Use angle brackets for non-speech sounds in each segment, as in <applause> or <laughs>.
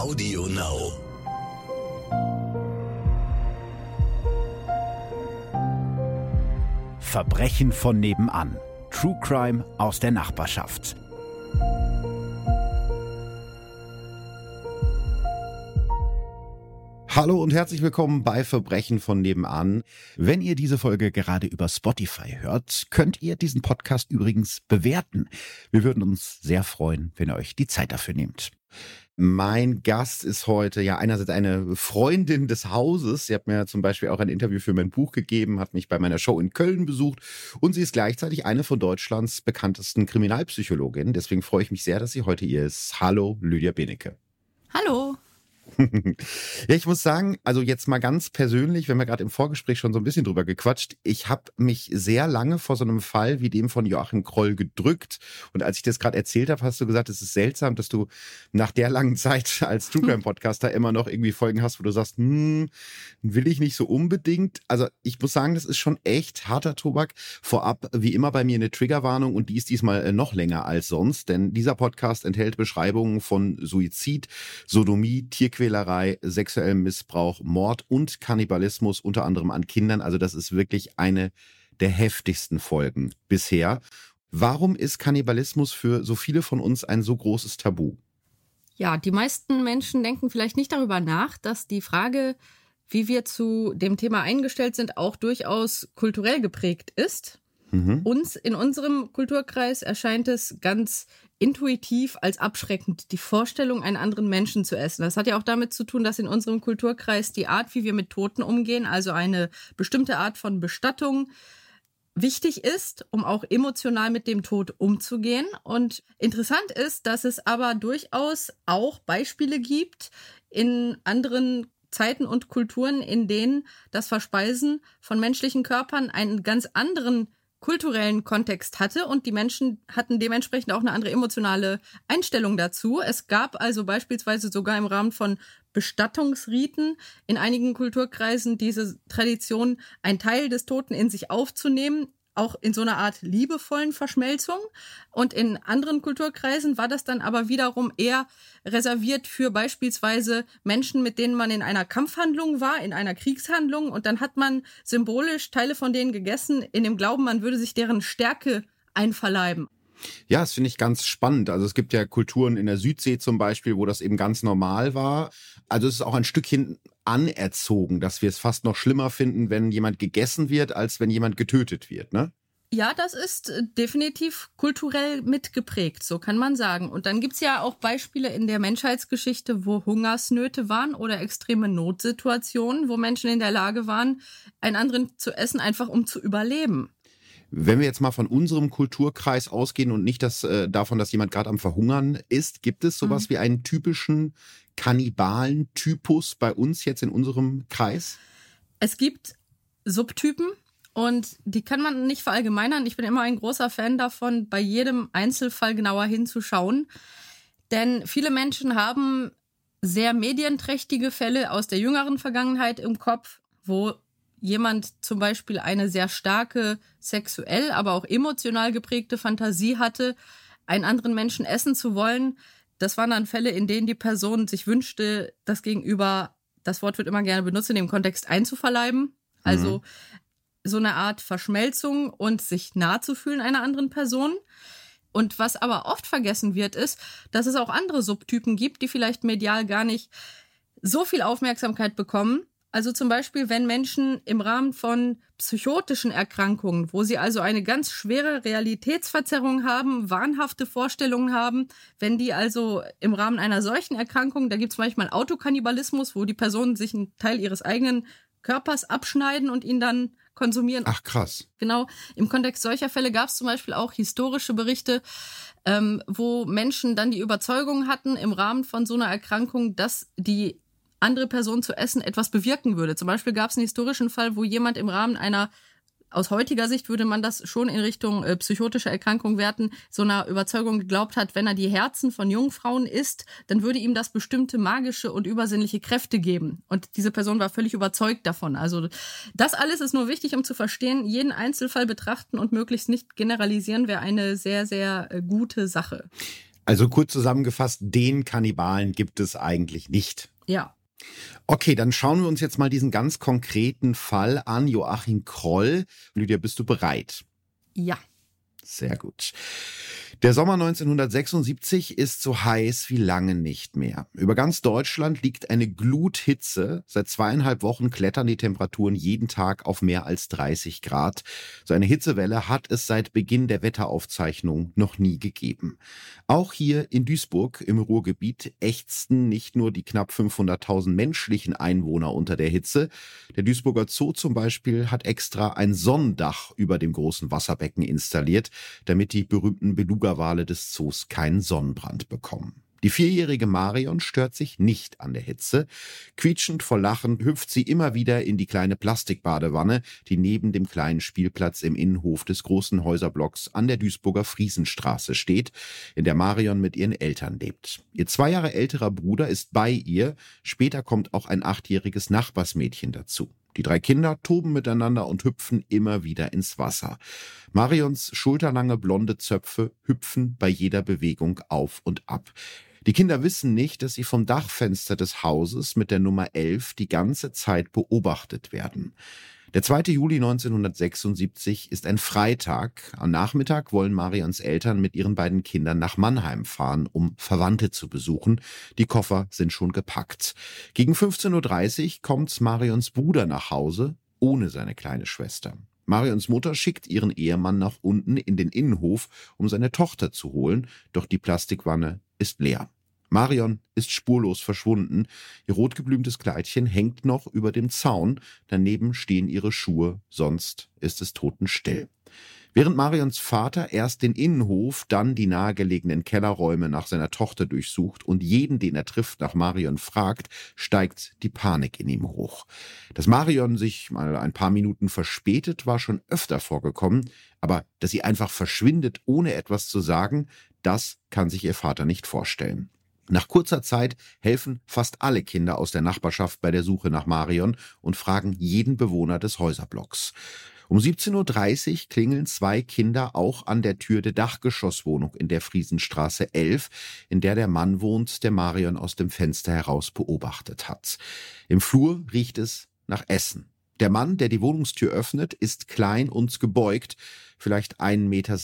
Audio Now. Verbrechen von nebenan. True Crime aus der Nachbarschaft. Hallo und herzlich willkommen bei Verbrechen von nebenan. Wenn ihr diese Folge gerade über Spotify hört, könnt ihr diesen Podcast übrigens bewerten. Wir würden uns sehr freuen, wenn ihr euch die Zeit dafür nehmt. Mein Gast ist heute ja einerseits eine Freundin des Hauses. Sie hat mir zum Beispiel auch ein Interview für mein Buch gegeben, hat mich bei meiner Show in Köln besucht und sie ist gleichzeitig eine von Deutschlands bekanntesten Kriminalpsychologinnen. Deswegen freue ich mich sehr, dass sie heute hier ist. Hallo, Lydia Benecke. Hallo. Ja, ich muss sagen, also jetzt mal ganz persönlich, wir gerade im Vorgespräch schon so ein bisschen drüber gequatscht, ich habe mich sehr lange vor so einem Fall wie dem von Joachim Kroll gedrückt. Und als ich das gerade erzählt habe, hast du gesagt, es ist seltsam, dass du nach der langen Zeit als True Crime Podcaster immer noch irgendwie Folgen hast, wo du sagst, hm, will ich nicht so unbedingt. Also ich muss sagen, das ist schon echt harter Tobak. Vorab, wie immer bei mir eine Triggerwarnung und die ist diesmal äh, noch länger als sonst, denn dieser Podcast enthält Beschreibungen von Suizid, Sodomie, Tierquälerei, Tierquälerei, sexuellem Missbrauch, Mord und Kannibalismus, unter anderem an Kindern. Also das ist wirklich eine der heftigsten Folgen bisher. Warum ist Kannibalismus für so viele von uns ein so großes Tabu? Ja, die meisten Menschen denken vielleicht nicht darüber nach, dass die Frage, wie wir zu dem Thema eingestellt sind, auch durchaus kulturell geprägt ist. Mhm. Uns in unserem Kulturkreis erscheint es ganz intuitiv als abschreckend, die Vorstellung, einen anderen Menschen zu essen. Das hat ja auch damit zu tun, dass in unserem Kulturkreis die Art, wie wir mit Toten umgehen, also eine bestimmte Art von Bestattung, wichtig ist, um auch emotional mit dem Tod umzugehen. Und interessant ist, dass es aber durchaus auch Beispiele gibt in anderen Zeiten und Kulturen, in denen das Verspeisen von menschlichen Körpern einen ganz anderen kulturellen Kontext hatte und die Menschen hatten dementsprechend auch eine andere emotionale Einstellung dazu. Es gab also beispielsweise sogar im Rahmen von Bestattungsriten in einigen Kulturkreisen diese Tradition, ein Teil des Toten in sich aufzunehmen, auch in so einer Art liebevollen Verschmelzung. Und in anderen Kulturkreisen war das dann aber wiederum eher reserviert für beispielsweise Menschen, mit denen man in einer Kampfhandlung war, in einer Kriegshandlung. Und dann hat man symbolisch Teile von denen gegessen, in dem Glauben, man würde sich deren Stärke einverleiben. Ja, das finde ich ganz spannend. Also es gibt ja Kulturen in der Südsee zum Beispiel, wo das eben ganz normal war. Also es ist auch ein Stückchen anerzogen, dass wir es fast noch schlimmer finden, wenn jemand gegessen wird, als wenn jemand getötet wird, ne? Ja, das ist äh, definitiv kulturell mitgeprägt, so kann man sagen. Und dann gibt's ja auch Beispiele in der Menschheitsgeschichte, wo Hungersnöte waren oder extreme Notsituationen, wo Menschen in der Lage waren, einen anderen zu essen, einfach um zu überleben. Wenn wir jetzt mal von unserem Kulturkreis ausgehen und nicht das, äh, davon, dass jemand gerade am Verhungern ist, gibt es sowas mhm. wie einen typischen Kannibalen-Typus bei uns jetzt in unserem Kreis? Es gibt Subtypen und die kann man nicht verallgemeinern. Ich bin immer ein großer Fan davon, bei jedem Einzelfall genauer hinzuschauen. Denn viele Menschen haben sehr medienträchtige Fälle aus der jüngeren Vergangenheit im Kopf, wo jemand zum Beispiel eine sehr starke sexuell, aber auch emotional geprägte Fantasie hatte, einen anderen Menschen essen zu wollen. Das waren dann Fälle, in denen die Person sich wünschte, das Gegenüber, das Wort wird immer gerne benutzt, in dem Kontext einzuverleiben. Also mhm. so eine Art Verschmelzung und sich nahe zu fühlen einer anderen Person. Und was aber oft vergessen wird, ist, dass es auch andere Subtypen gibt, die vielleicht medial gar nicht so viel Aufmerksamkeit bekommen, also zum Beispiel, wenn Menschen im Rahmen von psychotischen Erkrankungen, wo sie also eine ganz schwere Realitätsverzerrung haben, wahnhafte Vorstellungen haben, wenn die also im Rahmen einer solchen Erkrankung, da gibt es manchmal Autokannibalismus, wo die Personen sich einen Teil ihres eigenen Körpers abschneiden und ihn dann konsumieren. Ach krass. Genau. Im Kontext solcher Fälle gab es zum Beispiel auch historische Berichte, ähm, wo Menschen dann die Überzeugung hatten im Rahmen von so einer Erkrankung, dass die andere Person zu essen etwas bewirken würde. Zum Beispiel gab es einen historischen Fall, wo jemand im Rahmen einer aus heutiger Sicht würde man das schon in Richtung äh, psychotische Erkrankung werten, so einer Überzeugung geglaubt hat, wenn er die Herzen von jungen Frauen isst, dann würde ihm das bestimmte magische und übersinnliche Kräfte geben. Und diese Person war völlig überzeugt davon. Also das alles ist nur wichtig, um zu verstehen, jeden Einzelfall betrachten und möglichst nicht generalisieren wäre eine sehr, sehr äh, gute Sache. Also kurz zusammengefasst, den Kannibalen gibt es eigentlich nicht. Ja. Okay, dann schauen wir uns jetzt mal diesen ganz konkreten Fall an. Joachim Kroll. Lydia, bist du bereit? Ja. Sehr gut. Der Sommer 1976 ist so heiß wie lange nicht mehr. Über ganz Deutschland liegt eine Gluthitze. Seit zweieinhalb Wochen klettern die Temperaturen jeden Tag auf mehr als 30 Grad. So eine Hitzewelle hat es seit Beginn der Wetteraufzeichnung noch nie gegeben. Auch hier in Duisburg im Ruhrgebiet ächzten nicht nur die knapp 500.000 menschlichen Einwohner unter der Hitze. Der Duisburger Zoo zum Beispiel hat extra ein Sonnendach über dem großen Wasserbecken installiert, damit die berühmten Beluga Beluga-Wale des Zoos keinen Sonnenbrand bekommen. Die vierjährige Marion stört sich nicht an der Hitze. Quietschend vor Lachen hüpft sie immer wieder in die kleine Plastikbadewanne, die neben dem kleinen Spielplatz im Innenhof des großen Häuserblocks an der Duisburger Friesenstraße steht, in der Marion mit ihren Eltern lebt. Ihr zwei Jahre älterer Bruder ist bei ihr, später kommt auch ein achtjähriges Nachbarsmädchen dazu. Die drei Kinder toben miteinander und hüpfen immer wieder ins Wasser. Marions schulterlange blonde Zöpfe hüpfen bei jeder Bewegung auf und ab. Die Kinder wissen nicht, dass sie vom Dachfenster des Hauses mit der Nummer 11 die ganze Zeit beobachtet werden. Der 2. Juli 1976 ist ein Freitag. Am Nachmittag wollen Marions Eltern mit ihren beiden Kindern nach Mannheim fahren, um Verwandte zu besuchen. Die Koffer sind schon gepackt. Gegen 15.30 Uhr kommt Marions Bruder nach Hause, ohne seine kleine Schwester. Marions Mutter schickt ihren Ehemann nach unten in den Innenhof, um seine Tochter zu holen, doch die Plastikwanne ist leer. Marion ist spurlos verschwunden. Ihr rotgeblümtes Kleidchen hängt noch über dem Zaun. Daneben stehen ihre Schuhe. Sonst ist es totenstill. Während Marions Vater erst den Innenhof, dann die nahegelegenen Kellerräume nach seiner Tochter durchsucht und jeden, den er trifft, nach Marion fragt, steigt die Panik in ihm hoch. Dass Marion sich mal ein paar Minuten verspätet, war schon öfter vorgekommen, aber dass sie einfach verschwindet, ohne etwas zu sagen, das kann sich ihr Vater nicht vorstellen. Nach kurzer Zeit helfen fast alle Kinder aus der Nachbarschaft bei der Suche nach Marion und fragen jeden Bewohner des Häuserblocks. Um 17.30 Uhr klingeln zwei Kinder auch an der Tür der Dachgeschosswohnung in der Friesenstraße 11, in der der Mann wohnt, der Marion aus dem Fenster heraus beobachtet hat. Im Flur riecht es nach Essen. Der Mann, der die Wohnungstür öffnet, ist klein und gebeugt, vielleicht 1,60 Meter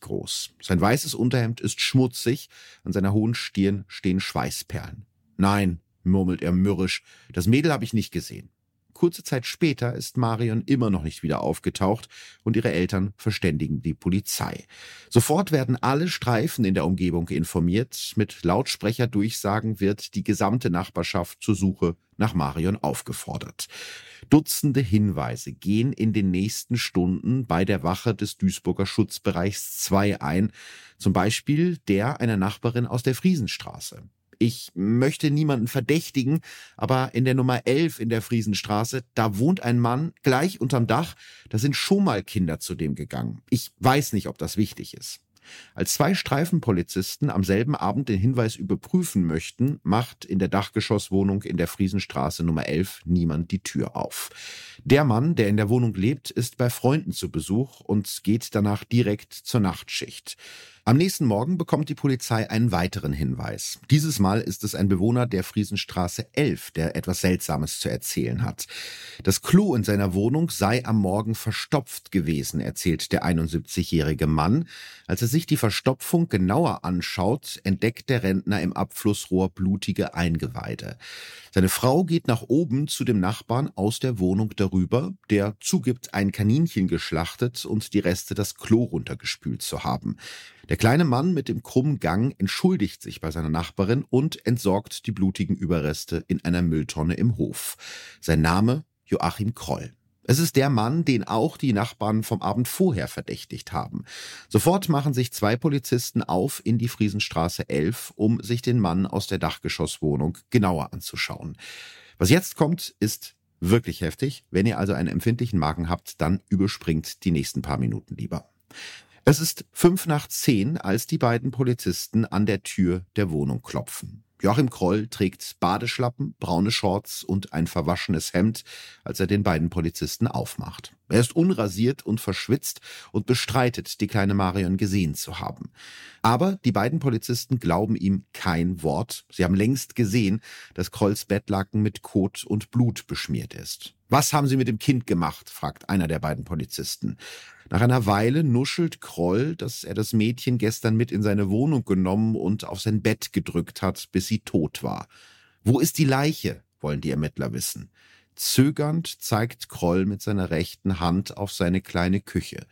groß. Sein weißes Unterhemd ist schmutzig, an seiner hohen Stirn stehen Schweißperlen. Nein, murmelt er mürrisch, das Mädel habe ich nicht gesehen. Kurze Zeit später ist Marion immer noch nicht wieder aufgetaucht und ihre Eltern verständigen die Polizei. Sofort werden alle Streifen in der Umgebung informiert. Mit Lautsprecherdurchsagen wird die gesamte Nachbarschaft zur Suche nach Marion aufgefordert. Dutzende Hinweise gehen in den nächsten Stunden bei der Wache des Duisburger Schutzbereichs 2 ein, zum Beispiel der einer Nachbarin aus der Friesenstraße. Ich möchte niemanden verdächtigen, aber in der Nummer 11 in der Friesenstraße, da wohnt ein Mann gleich unterm Dach. Da sind schon mal Kinder zu dem gegangen. Ich weiß nicht, ob das wichtig ist. Als zwei Streifenpolizisten am selben Abend den Hinweis überprüfen möchten, macht in der Dachgeschosswohnung in der Friesenstraße Nummer 11 niemand die Tür auf. Der Mann, der in der Wohnung lebt, ist bei Freunden zu Besuch und geht danach direkt zur Nachtschicht. Am nächsten Morgen bekommt die Polizei einen weiteren Hinweis. Dieses Mal ist es ein Bewohner der Friesenstraße 11, der etwas Seltsames zu erzählen hat. Das Klo in seiner Wohnung sei am Morgen verstopft gewesen, erzählt der 71-jährige Mann. Als er sich die Verstopfung genauer anschaut, entdeckt der Rentner im Abflussrohr blutige Eingeweide. Seine Frau geht nach oben zu dem Nachbarn aus der Wohnung darüber, der zugibt, ein Kaninchen geschlachtet und die Reste das Klo runtergespült zu haben. Der kleine Mann mit dem krummen Gang entschuldigt sich bei seiner Nachbarin und entsorgt die blutigen Überreste in einer Mülltonne im Hof. Sein Name Joachim Kroll. Es ist der Mann, den auch die Nachbarn vom Abend vorher verdächtigt haben. Sofort machen sich zwei Polizisten auf in die Friesenstraße 11, um sich den Mann aus der Dachgeschosswohnung genauer anzuschauen. Was jetzt kommt, ist wirklich heftig. Wenn ihr also einen empfindlichen Magen habt, dann überspringt die nächsten paar Minuten lieber. Es ist fünf nach zehn, als die beiden Polizisten an der Tür der Wohnung klopfen. Joachim Kroll trägt Badeschlappen, braune Shorts und ein verwaschenes Hemd, als er den beiden Polizisten aufmacht. Er ist unrasiert und verschwitzt und bestreitet, die kleine Marion gesehen zu haben. Aber die beiden Polizisten glauben ihm kein Wort. Sie haben längst gesehen, dass Krolls Bettlaken mit Kot und Blut beschmiert ist. Was haben Sie mit dem Kind gemacht? fragt einer der beiden Polizisten. Nach einer Weile nuschelt Kroll, dass er das Mädchen gestern mit in seine Wohnung genommen und auf sein Bett gedrückt hat, bis sie tot war. Wo ist die Leiche? wollen die Ermittler wissen. Zögernd zeigt Kroll mit seiner rechten Hand auf seine kleine Küche.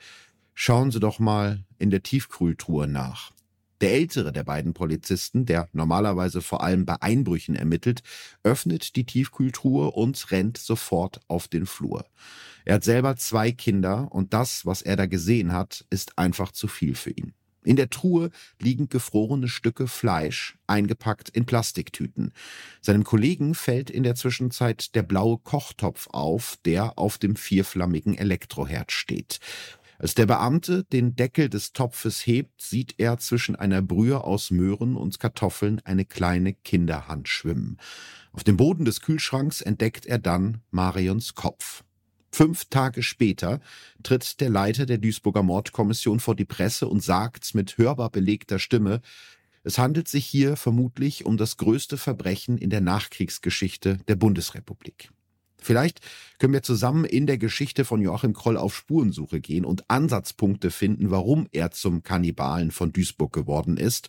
Schauen Sie doch mal in der Tiefkühltruhe nach. Der ältere der beiden Polizisten, der normalerweise vor allem bei Einbrüchen ermittelt, öffnet die Tiefkühltruhe und rennt sofort auf den Flur. Er hat selber zwei Kinder und das, was er da gesehen hat, ist einfach zu viel für ihn. In der Truhe liegen gefrorene Stücke Fleisch, eingepackt in Plastiktüten. Seinem Kollegen fällt in der Zwischenzeit der blaue Kochtopf auf, der auf dem vierflammigen Elektroherd steht. Als der Beamte den Deckel des Topfes hebt, sieht er zwischen einer Brühe aus Möhren und Kartoffeln eine kleine Kinderhand schwimmen. Auf dem Boden des Kühlschranks entdeckt er dann Marions Kopf. Fünf Tage später tritt der Leiter der Duisburger Mordkommission vor die Presse und sagt mit hörbar belegter Stimme, es handelt sich hier vermutlich um das größte Verbrechen in der Nachkriegsgeschichte der Bundesrepublik. Vielleicht können wir zusammen in der Geschichte von Joachim Kroll auf Spurensuche gehen und Ansatzpunkte finden, warum er zum Kannibalen von Duisburg geworden ist.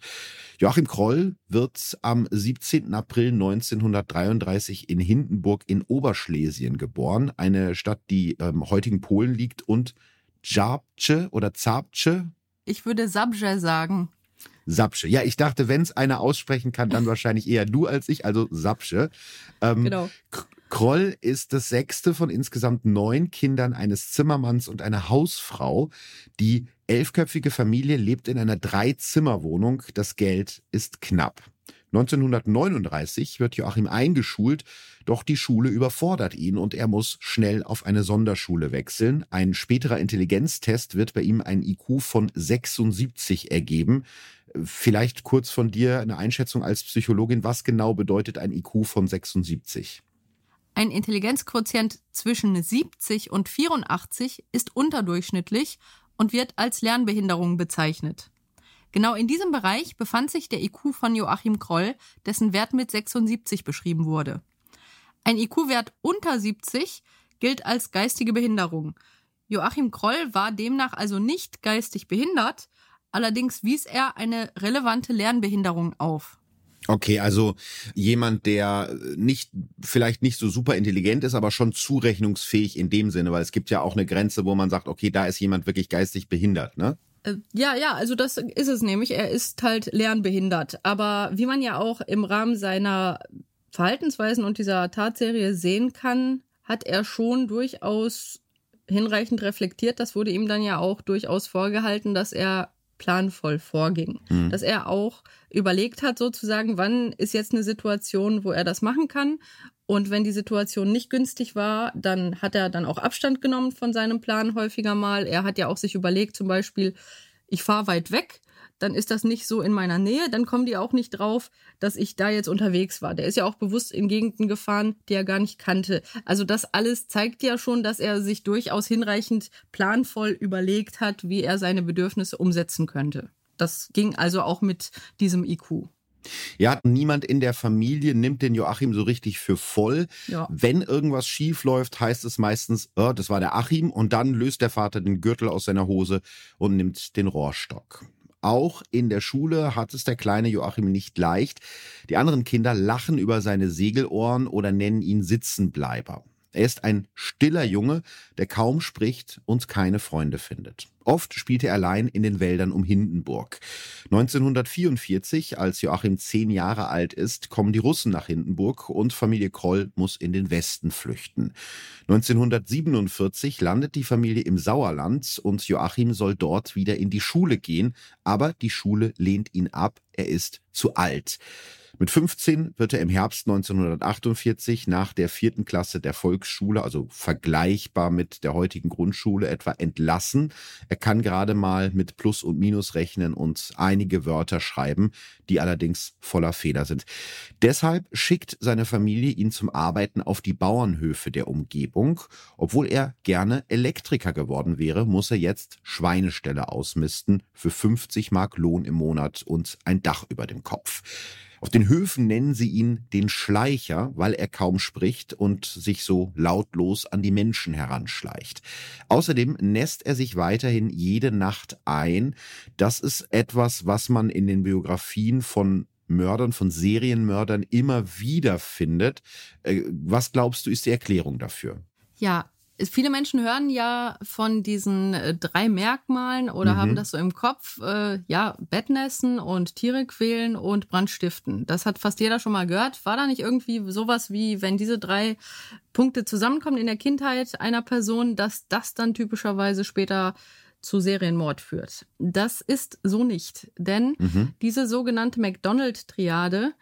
Joachim Kroll wird am 17. April 1933 in Hindenburg in Oberschlesien geboren, eine Stadt, die im ähm, heutigen Polen liegt und Zabce oder Zabce? Ich würde Sabje sagen. Sapsche. Ja, ich dachte, wenn es einer aussprechen kann, dann <laughs> wahrscheinlich eher du als ich, also Sapsche. Ähm, genau. Kroll ist das sechste von insgesamt neun Kindern eines Zimmermanns und einer Hausfrau. Die elfköpfige Familie lebt in einer Dreizimmerwohnung. Das Geld ist knapp. 1939 wird Joachim eingeschult, doch die Schule überfordert ihn und er muss schnell auf eine Sonderschule wechseln. Ein späterer Intelligenztest wird bei ihm ein IQ von 76 ergeben. Vielleicht kurz von dir eine Einschätzung als Psychologin, was genau bedeutet ein IQ von 76? Ein Intelligenzquotient zwischen 70 und 84 ist unterdurchschnittlich und wird als Lernbehinderung bezeichnet. Genau in diesem Bereich befand sich der IQ von Joachim Kroll, dessen Wert mit 76 beschrieben wurde. Ein IQ-Wert unter 70 gilt als geistige Behinderung. Joachim Kroll war demnach also nicht geistig behindert, allerdings wies er eine relevante Lernbehinderung auf. Okay, also jemand, der nicht, vielleicht nicht so super intelligent ist, aber schon zurechnungsfähig in dem Sinne, weil es gibt ja auch eine Grenze, wo man sagt, okay, da ist jemand wirklich geistig behindert, ne? Äh, ja, ja, also das ist es nämlich. Er ist halt lernbehindert. Aber wie man ja auch im Rahmen seiner Verhaltensweisen und dieser Tatserie sehen kann, hat er schon durchaus hinreichend reflektiert. Das wurde ihm dann ja auch durchaus vorgehalten, dass er planvoll vorging. Mhm. Dass er auch überlegt hat, sozusagen, wann ist jetzt eine Situation, wo er das machen kann. Und wenn die Situation nicht günstig war, dann hat er dann auch Abstand genommen von seinem Plan häufiger mal. Er hat ja auch sich überlegt, zum Beispiel, ich fahre weit weg, dann ist das nicht so in meiner Nähe, dann kommen die auch nicht drauf, dass ich da jetzt unterwegs war. Der ist ja auch bewusst in Gegenden gefahren, die er gar nicht kannte. Also das alles zeigt ja schon, dass er sich durchaus hinreichend planvoll überlegt hat, wie er seine Bedürfnisse umsetzen könnte. Das ging also auch mit diesem IQ. Ja, niemand in der Familie nimmt den Joachim so richtig für voll. Ja. Wenn irgendwas schief läuft, heißt es meistens, oh, das war der Achim und dann löst der Vater den Gürtel aus seiner Hose und nimmt den Rohrstock. Auch in der Schule hat es der kleine Joachim nicht leicht. Die anderen Kinder lachen über seine Segelohren oder nennen ihn Sitzenbleiber. Er ist ein stiller Junge, der kaum spricht und keine Freunde findet. Oft spielte er allein in den Wäldern um Hindenburg. 1944, als Joachim zehn Jahre alt ist, kommen die Russen nach Hindenburg und Familie Kroll muss in den Westen flüchten. 1947 landet die Familie im Sauerland und Joachim soll dort wieder in die Schule gehen, aber die Schule lehnt ihn ab, er ist zu alt. Mit 15 wird er im Herbst 1948 nach der vierten Klasse der Volksschule, also vergleichbar mit der heutigen Grundschule etwa, entlassen. Er kann gerade mal mit Plus und Minus rechnen und einige Wörter schreiben, die allerdings voller Fehler sind. Deshalb schickt seine Familie ihn zum Arbeiten auf die Bauernhöfe der Umgebung. Obwohl er gerne Elektriker geworden wäre, muss er jetzt Schweineställe ausmisten für 50 Mark Lohn im Monat und ein Dach über dem Kopf. Auf den Höfen nennen sie ihn den Schleicher, weil er kaum spricht und sich so lautlos an die Menschen heranschleicht. Außerdem nässt er sich weiterhin jede Nacht ein. Das ist etwas, was man in den Biografien von Mördern, von Serienmördern immer wieder findet. Äh, was glaubst du, ist die Erklärung dafür? Ja, Viele Menschen hören ja von diesen äh, drei Merkmalen oder mhm. haben das so im Kopf, äh, ja, Bettnässen und Tiere quälen und Brandstiften. Das hat fast jeder schon mal gehört. War da nicht irgendwie sowas wie, wenn diese drei Punkte zusammenkommen in der Kindheit einer Person, dass das dann typischerweise später zu Serienmord führt? Das ist so nicht, denn mhm. diese sogenannte McDonald-Triade,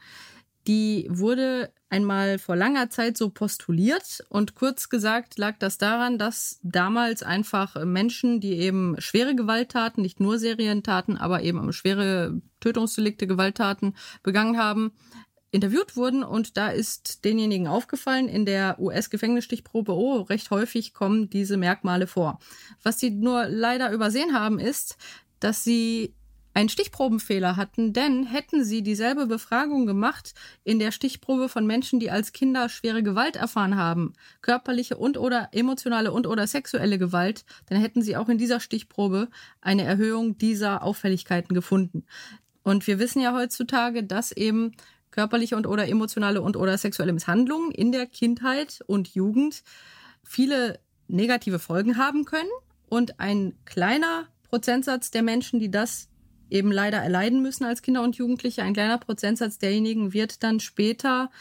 die wurde einmal vor langer Zeit so postuliert und kurz gesagt lag das daran, dass damals einfach Menschen, die eben schwere Gewalttaten, nicht nur Serientaten, aber eben schwere Tötungsdelikte, Gewalttaten begangen haben, interviewt wurden und da ist denjenigen aufgefallen in der US-Gefängnisstichprobe, oh, recht häufig kommen diese Merkmale vor. Was sie nur leider übersehen haben, ist, dass sie einen Stichprobenfehler hatten, denn hätten sie dieselbe Befragung gemacht in der Stichprobe von Menschen, die als Kinder schwere Gewalt erfahren haben, körperliche und oder emotionale und oder sexuelle Gewalt, dann hätten sie auch in dieser Stichprobe eine Erhöhung dieser Auffälligkeiten gefunden. Und wir wissen ja heutzutage, dass eben körperliche und oder emotionale und oder sexuelle Misshandlungen in der Kindheit und Jugend viele negative Folgen haben können und ein kleiner Prozentsatz der Menschen, die das eben leider erleiden müssen als Kinder und Jugendliche. Ein kleiner Prozentsatz derjenigen wird dann später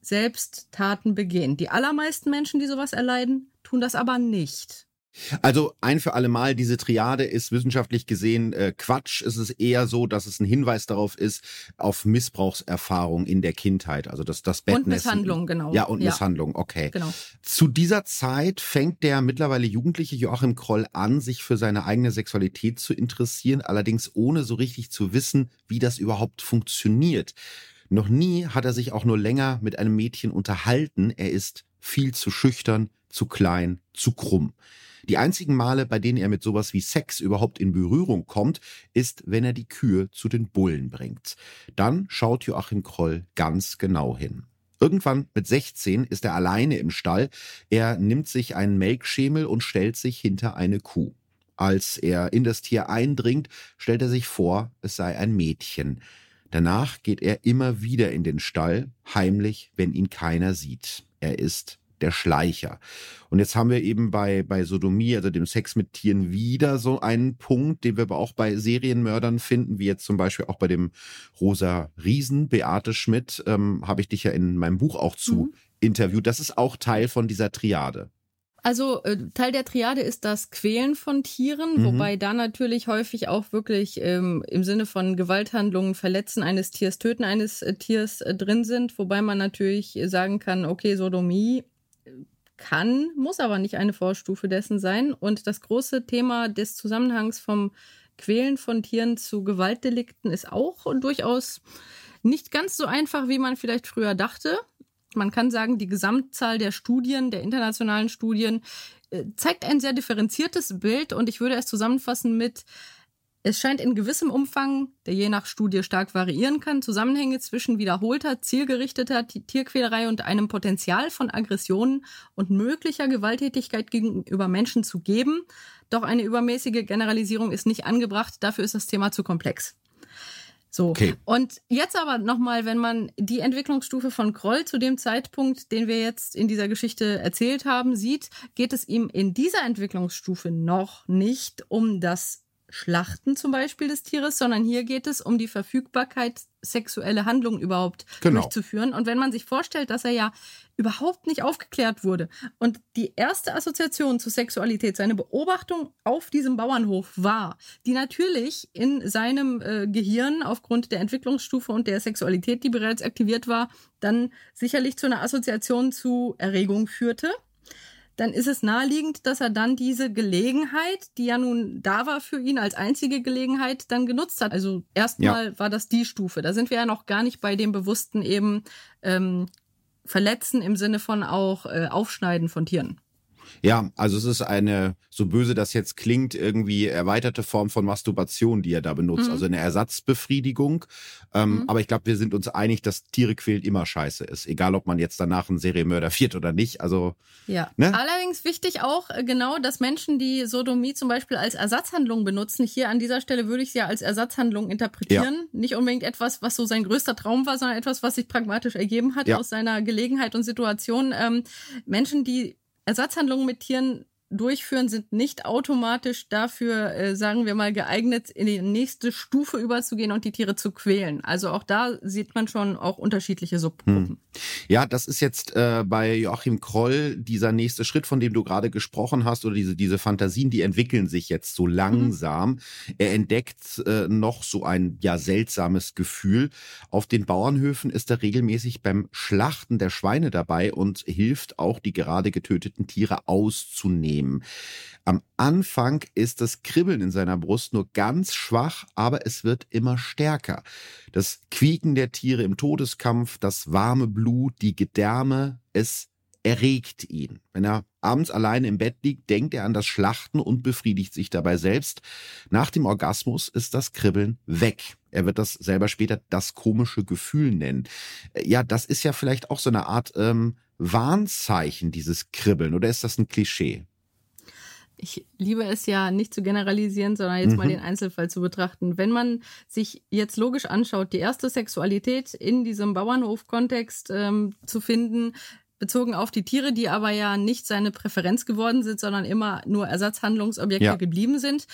selbst Taten begehen. Die allermeisten Menschen, die sowas erleiden, tun das aber nicht. Also ein für alle Mal, diese Triade ist wissenschaftlich gesehen äh, Quatsch. Es ist eher so, dass es ein Hinweis darauf ist, auf Missbrauchserfahrung in der Kindheit. Also das, das Bettnässen. Und Misshandlung, genau. Ja, und ja. Misshandlung, okay. Genau. Zu dieser Zeit fängt der mittlerweile jugendliche Joachim Kroll an, sich für seine eigene Sexualität zu interessieren, allerdings ohne so richtig zu wissen, wie das überhaupt funktioniert. Noch nie hat er sich auch nur länger mit einem Mädchen unterhalten. Er ist viel zu schüchtern, zu klein, zu krumm. Die einzigen Male, bei denen er mit sowas wie Sex überhaupt in Berührung kommt, ist, wenn er die Kühe zu den Bullen bringt. Dann schaut Joachim Kroll ganz genau hin. Irgendwann mit 16 ist er alleine im Stall. Er nimmt sich einen Melkschemel und stellt sich hinter eine Kuh. Als er in das Tier eindringt, stellt er sich vor, es sei ein Mädchen. Danach geht er immer wieder in den Stall, heimlich, wenn ihn keiner sieht. Er ist der Schleicher. Und jetzt haben wir eben bei, bei Sodomie, also dem Sex mit Tieren, wieder so einen Punkt, den wir aber auch bei Serienmördern finden, wie jetzt zum Beispiel auch bei dem Rosa Riesen, Beate Schmidt, ähm, habe ich dich ja in meinem Buch auch zu mhm. interviewt. Das ist auch Teil von dieser Triade. Also äh, Teil der Triade ist das Quälen von Tieren, mhm. wobei da natürlich häufig auch wirklich ähm, im Sinne von Gewalthandlungen, Verletzen eines Tiers, Töten eines äh, Tiers äh, drin sind, wobei man natürlich sagen kann, okay, Sodomie kann, muss aber nicht eine Vorstufe dessen sein. Und das große Thema des Zusammenhangs vom Quälen von Tieren zu Gewaltdelikten ist auch durchaus nicht ganz so einfach, wie man vielleicht früher dachte. Man kann sagen, die Gesamtzahl der Studien, der internationalen Studien, äh, zeigt ein sehr differenziertes Bild und ich würde es zusammenfassen mit es scheint in gewissem Umfang, der je nach Studie stark variieren kann, Zusammenhänge zwischen wiederholter, zielgerichteter Tierquälerei und einem Potenzial von Aggressionen und möglicher Gewalttätigkeit gegenüber Menschen zu geben. Doch eine übermäßige Generalisierung ist nicht angebracht. Dafür ist das Thema zu komplex. So. Okay. Und jetzt aber nochmal, wenn man die Entwicklungsstufe von Kroll zu dem Zeitpunkt, den wir jetzt in dieser Geschichte erzählt haben, sieht, geht es ihm in dieser Entwicklungsstufe noch nicht um das Schlachten zum Beispiel des Tieres, sondern hier geht es um die Verfügbarkeit, sexuelle Handlungen überhaupt genau. durchzuführen. Und wenn man sich vorstellt, dass er ja überhaupt nicht aufgeklärt wurde und die erste Assoziation zur Sexualität, seine Beobachtung auf diesem Bauernhof war, die natürlich in seinem äh, Gehirn aufgrund der Entwicklungsstufe und der Sexualität, die bereits aktiviert war, dann sicherlich zu einer Assoziation zu Erregung führte dann ist es naheliegend, dass er dann diese Gelegenheit, die ja nun da war für ihn als einzige Gelegenheit, dann genutzt hat. Also erstmal ja. war das die Stufe. Da sind wir ja noch gar nicht bei dem bewussten eben ähm, Verletzen im Sinne von auch äh, Aufschneiden von Tieren. Ja, also es ist eine, so böse das jetzt klingt, irgendwie erweiterte Form von Masturbation, die er da benutzt. Mhm. Also eine Ersatzbefriedigung. Ähm, mhm. Aber ich glaube, wir sind uns einig, dass Tiere quält immer scheiße ist. Egal, ob man jetzt danach einen Serienmörder wird oder nicht. Also. Ja. Ne? Allerdings wichtig auch äh, genau, dass Menschen, die Sodomie zum Beispiel als Ersatzhandlung benutzen, hier an dieser Stelle würde ich sie ja als Ersatzhandlung interpretieren. Ja. Nicht unbedingt etwas, was so sein größter Traum war, sondern etwas, was sich pragmatisch ergeben hat ja. aus seiner Gelegenheit und Situation. Ähm, Menschen, die Ersatzhandlungen mit Tieren durchführen, sind nicht automatisch dafür, äh, sagen wir mal, geeignet, in die nächste Stufe überzugehen und die Tiere zu quälen. Also auch da sieht man schon auch unterschiedliche Subgruppen. Hm. Ja, das ist jetzt äh, bei Joachim Kroll dieser nächste Schritt, von dem du gerade gesprochen hast, oder diese, diese Fantasien, die entwickeln sich jetzt so langsam. Mhm. Er entdeckt äh, noch so ein ja seltsames Gefühl. Auf den Bauernhöfen ist er regelmäßig beim Schlachten der Schweine dabei und hilft auch, die gerade getöteten Tiere auszunehmen nehmen. Am Anfang ist das Kribbeln in seiner Brust nur ganz schwach, aber es wird immer stärker. Das Quieken der Tiere im Todeskampf, das warme Blut, die Gedärme, es erregt ihn. Wenn er abends allein im Bett liegt, denkt er an das Schlachten und befriedigt sich dabei selbst. Nach dem Orgasmus ist das Kribbeln weg. Er wird das selber später das komische Gefühl nennen. Ja, das ist ja vielleicht auch so eine Art ähm, Warnzeichen, dieses Kribbeln, oder ist das ein Klischee? Ich liebe es ja nicht zu generalisieren, sondern jetzt mhm. mal den Einzelfall zu betrachten. Wenn man sich jetzt logisch anschaut, die erste Sexualität in diesem Bauernhof-Kontext ähm, zu finden, bezogen auf die Tiere, die aber ja nicht seine Präferenz geworden sind, sondern immer nur Ersatzhandlungsobjekte ja. geblieben sind.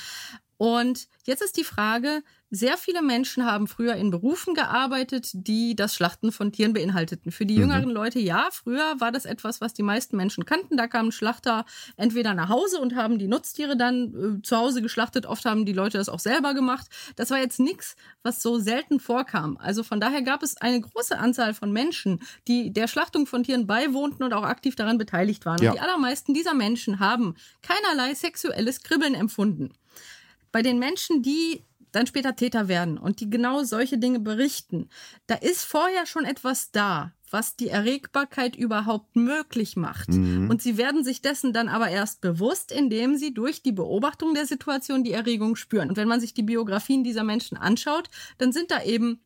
Und jetzt ist die Frage, sehr viele Menschen haben früher in Berufen gearbeitet, die das Schlachten von Tieren beinhalteten. Für die mhm. jüngeren Leute, ja, früher war das etwas, was die meisten Menschen kannten. Da kamen Schlachter entweder nach Hause und haben die Nutztiere dann äh, zu Hause geschlachtet. Oft haben die Leute das auch selber gemacht. Das war jetzt nichts, was so selten vorkam. Also von daher gab es eine große Anzahl von Menschen, die der Schlachtung von Tieren beiwohnten und auch aktiv daran beteiligt waren. Ja. Und die allermeisten dieser Menschen haben keinerlei sexuelles Kribbeln empfunden bei den Menschen, die dann später Täter werden und die genau solche Dinge berichten, da ist vorher schon etwas da, was die Erregbarkeit überhaupt möglich macht. Mhm. Und sie werden sich dessen dann aber erst bewusst, indem sie durch die Beobachtung der Situation die Erregung spüren. Und wenn man sich die Biografien dieser Menschen anschaut, dann sind da eben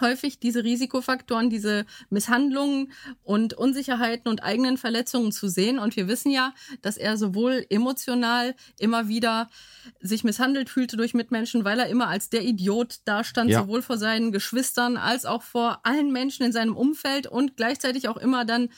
häufig diese Risikofaktoren, diese Misshandlungen und Unsicherheiten und eigenen Verletzungen zu sehen. Und wir wissen ja, dass er sowohl emotional immer wieder sich misshandelt fühlte durch Mitmenschen, weil er immer als der Idiot dastand, ja. sowohl vor seinen Geschwistern als auch vor allen Menschen in seinem Umfeld und gleichzeitig auch immer dann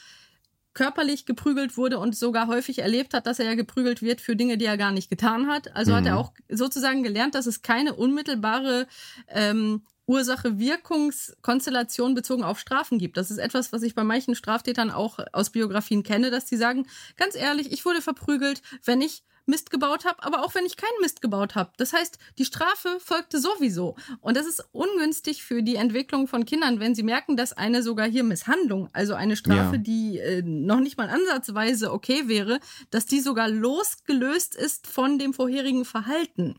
körperlich geprügelt wurde und sogar häufig erlebt hat, dass er ja geprügelt wird für Dinge, die er gar nicht getan hat. Also mhm. hat er mhm. auch sozusagen gelernt, dass es keine unmittelbare ähm, Ursache-Wirkungskonstellation bezogen auf Strafen gibt. Das ist etwas, was ich bei manchen Straftätern auch aus Biografien kenne, dass die sagen, ganz ehrlich, ich wurde verprügelt, wenn ich Mist gebaut habe, aber auch wenn ich keinen Mist gebaut habe. Das heißt, die Strafe folgte sowieso. Und das ist ungünstig für die Entwicklung von Kindern, wenn sie merken, dass eine sogar hier Misshandlung, also eine Strafe, ja. die äh, noch nicht mal ansatzweise okay wäre, dass die sogar losgelöst ist von dem vorherigen Verhalten.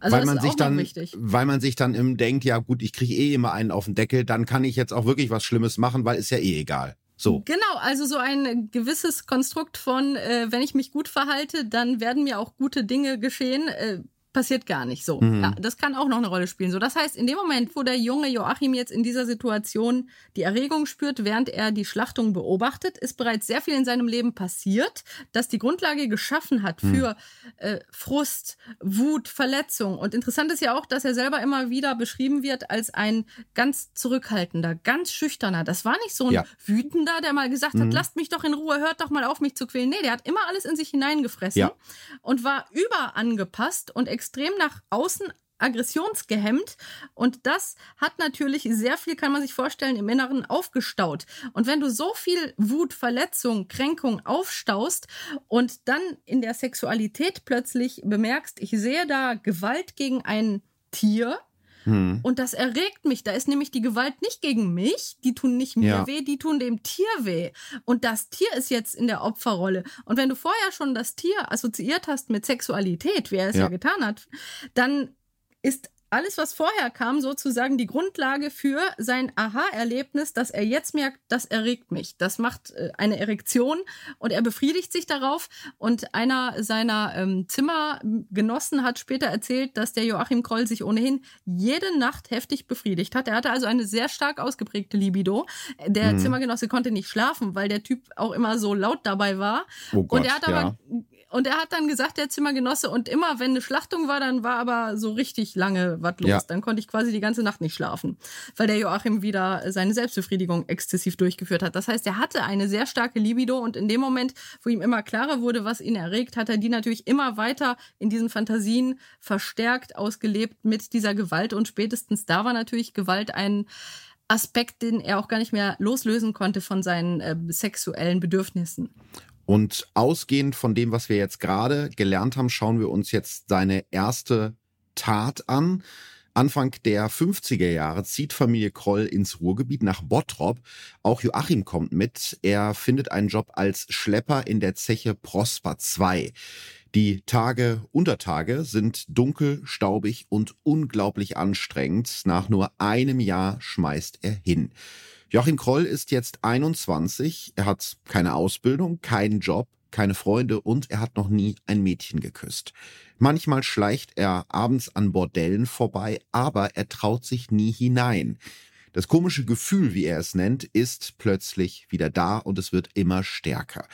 Also weil man sich dann, wichtig. weil man sich dann im denkt, ja gut, ich kriege eh immer einen auf den Deckel, dann kann ich jetzt auch wirklich was Schlimmes machen, weil ist ja eh egal. So. Genau, also so ein gewisses Konstrukt von, äh, wenn ich mich gut verhalte, dann werden mir auch gute Dinge geschehen. Äh, passiert gar nicht so. Mhm. Ja, das kann auch noch eine Rolle spielen. So, das heißt, in dem Moment, wo der junge Joachim jetzt in dieser Situation die Erregung spürt, während er die Schlachtung beobachtet, ist bereits sehr viel in seinem Leben passiert, das die Grundlage geschaffen hat mhm. für mhm. äh, Frust, Wut, Verletzung. Und interessant ist ja auch, dass er selber immer wieder beschrieben wird als ein ganz zurückhaltender, ganz schüchterner. Das war nicht so ein ja. wütender, der mal gesagt hat, mhm. lasst mich doch in Ruhe, hört doch mal auf, mich zu quälen. Nee, der hat immer alles in sich hineingefressen ja. und war überangepasst und extrem extrem nach außen aggressionsgehemmt und das hat natürlich sehr viel, kann man sich vorstellen, im Inneren aufgestaut. Und wenn du so viel Wut, Verletzung, Kränkung aufstaust und dann in der Sexualität plötzlich bemerkst, ich sehe da Gewalt gegen ein Tier, Hm. Und das erregt mich. Da ist nämlich die Gewalt nicht gegen mich, die tun nicht mir ja. weh, die tun dem Tier weh. Und das Tier ist jetzt in der Opferrolle. Und wenn du vorher schon das Tier assoziiert hast mit Sexualität, wie er es ja, ja getan hat, dann ist alles, was vorher kam, sozusagen die Grundlage für sein Aha-Erlebnis, dass er jetzt merkt, das erregt mich. Das macht äh, eine Erektion und er befriedigt sich darauf. Und einer seiner ähm, Zimmergenossen hat später erzählt, dass der Joachim Kroll sich ohnehin jede Nacht heftig befriedigt hat. Er hatte also eine sehr stark ausgeprägte Libido. Der mhm. Zimmergenosse konnte nicht schlafen, weil der Typ auch immer so laut dabei war. Oh Gott, und er hat aber ja. Und er hat dann gesagt, der Zimmergenosse, und immer wenn eine Schlachtung war, dann war aber so richtig lange was los. Ja. Dann konnte ich quasi die ganze Nacht nicht schlafen, weil der Joachim wieder seine Selbstbefriedigung exzessiv durchgeführt hat. Das heißt, er hatte eine sehr starke Libido und in dem Moment, wo ihm immer klarer wurde, was ihn erregt, hat er die natürlich immer weiter in diesen Fantasien verstärkt ausgelebt mit dieser Gewalt. Und spätestens da war natürlich Gewalt ein Aspekt, den er auch gar nicht mehr loslösen konnte von seinen äh, sexuellen Bedürfnissen. Und ausgehend von dem, was wir jetzt gerade gelernt haben, schauen wir uns jetzt seine erste Tat an. Anfang der 50er Jahre zieht Familie Kroll ins Ruhrgebiet nach Bottrop. Auch Joachim kommt mit. Er findet einen Job als Schlepper in der Zeche Prosper 2. Die Tage, Untertage sind dunkel, staubig und unglaublich anstrengend. Nach nur einem Jahr schmeißt er hin. Joachim Kroll ist jetzt 21, er hat keine Ausbildung, keinen Job, keine Freunde und er hat noch nie ein Mädchen geküsst. Manchmal schleicht er abends an Bordellen vorbei, aber er traut sich nie hinein. Das komische Gefühl, wie er es nennt, ist plötzlich wieder da und es wird immer stärker.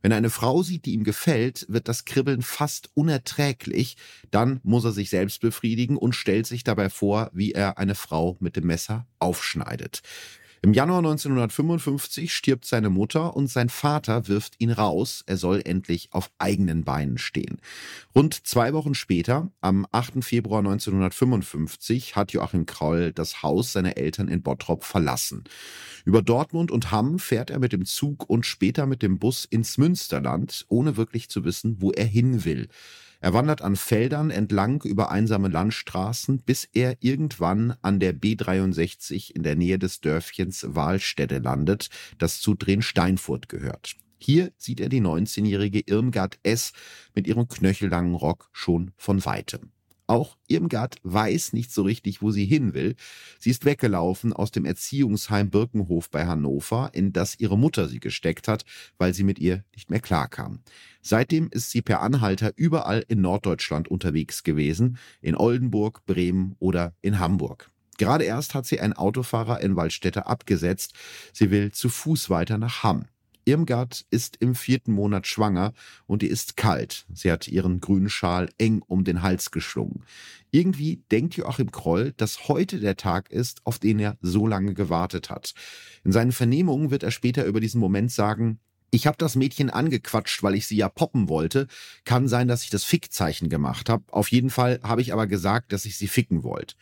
Wenn er eine Frau sieht, die ihm gefällt, wird das Kribbeln fast unerträglich. Dann muss er sich selbst befriedigen und stellt sich dabei vor, wie er eine Frau mit dem Messer aufschneidet. Im Januar 1955 stirbt seine Mutter und sein Vater wirft ihn raus. Er soll endlich auf eigenen Beinen stehen. Rund zwei Wochen später, am 8. Februar 1955, hat Joachim Kroll das Haus seiner Eltern in Bottrop verlassen. Über Dortmund und Hamm fährt er mit dem Zug und später mit dem Bus ins Münsterland, ohne wirklich zu wissen, wo er hin will. Er wandert an Feldern entlang über einsame Landstraßen, bis er irgendwann an der B63 in der Nähe des Dörfchens Wahlstätte landet, das zu Drensteinfurt gehört. Hier sieht er die 19-jährige Irmgard S. mit ihrem knöchellangen Rock schon von weitem. Auch Irmgard weiß nicht so richtig, wo sie hin will. Sie ist weggelaufen aus dem Erziehungsheim Birkenhof bei Hannover, in das ihre Mutter sie gesteckt hat, weil sie mit ihr nicht mehr klarkam. Seitdem ist sie per Anhalter überall in Norddeutschland unterwegs gewesen, in Oldenburg, Bremen oder in Hamburg. Gerade erst hat sie einen Autofahrer in Waldstätte abgesetzt. Sie will zu Fuß weiter nach Hamm. Irmgard ist im vierten Monat schwanger und die ist kalt. Sie hat ihren grünen Schal eng um den Hals geschlungen. Irgendwie denkt Joachim Kroll, dass heute der Tag ist, auf den er so lange gewartet hat. In seinen Vernehmungen wird er später über diesen Moment sagen, ich habe das Mädchen angequatscht, weil ich sie ja poppen wollte. Kann sein, dass ich das Fickzeichen gemacht habe. Auf jeden Fall habe ich aber gesagt, dass ich sie ficken wollte.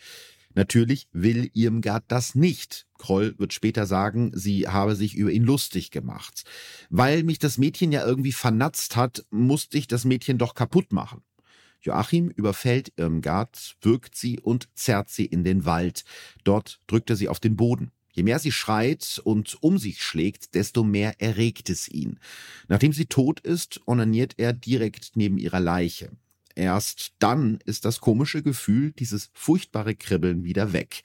Natürlich will Irmgard das nicht. Kroll wird später sagen, sie habe sich über ihn lustig gemacht. Weil mich das Mädchen ja irgendwie vernatzt hat, musste ich das Mädchen doch kaputt machen. Joachim überfällt Irmgard, wirkt sie und zerrt sie in den Wald. Dort drückt er sie auf den Boden. Je mehr sie schreit und um sich schlägt, desto mehr erregt es ihn. Nachdem sie tot ist, onaniert er direkt neben ihrer Leiche. Erst dann ist das komische Gefühl, dieses furchtbare Kribbeln wieder weg.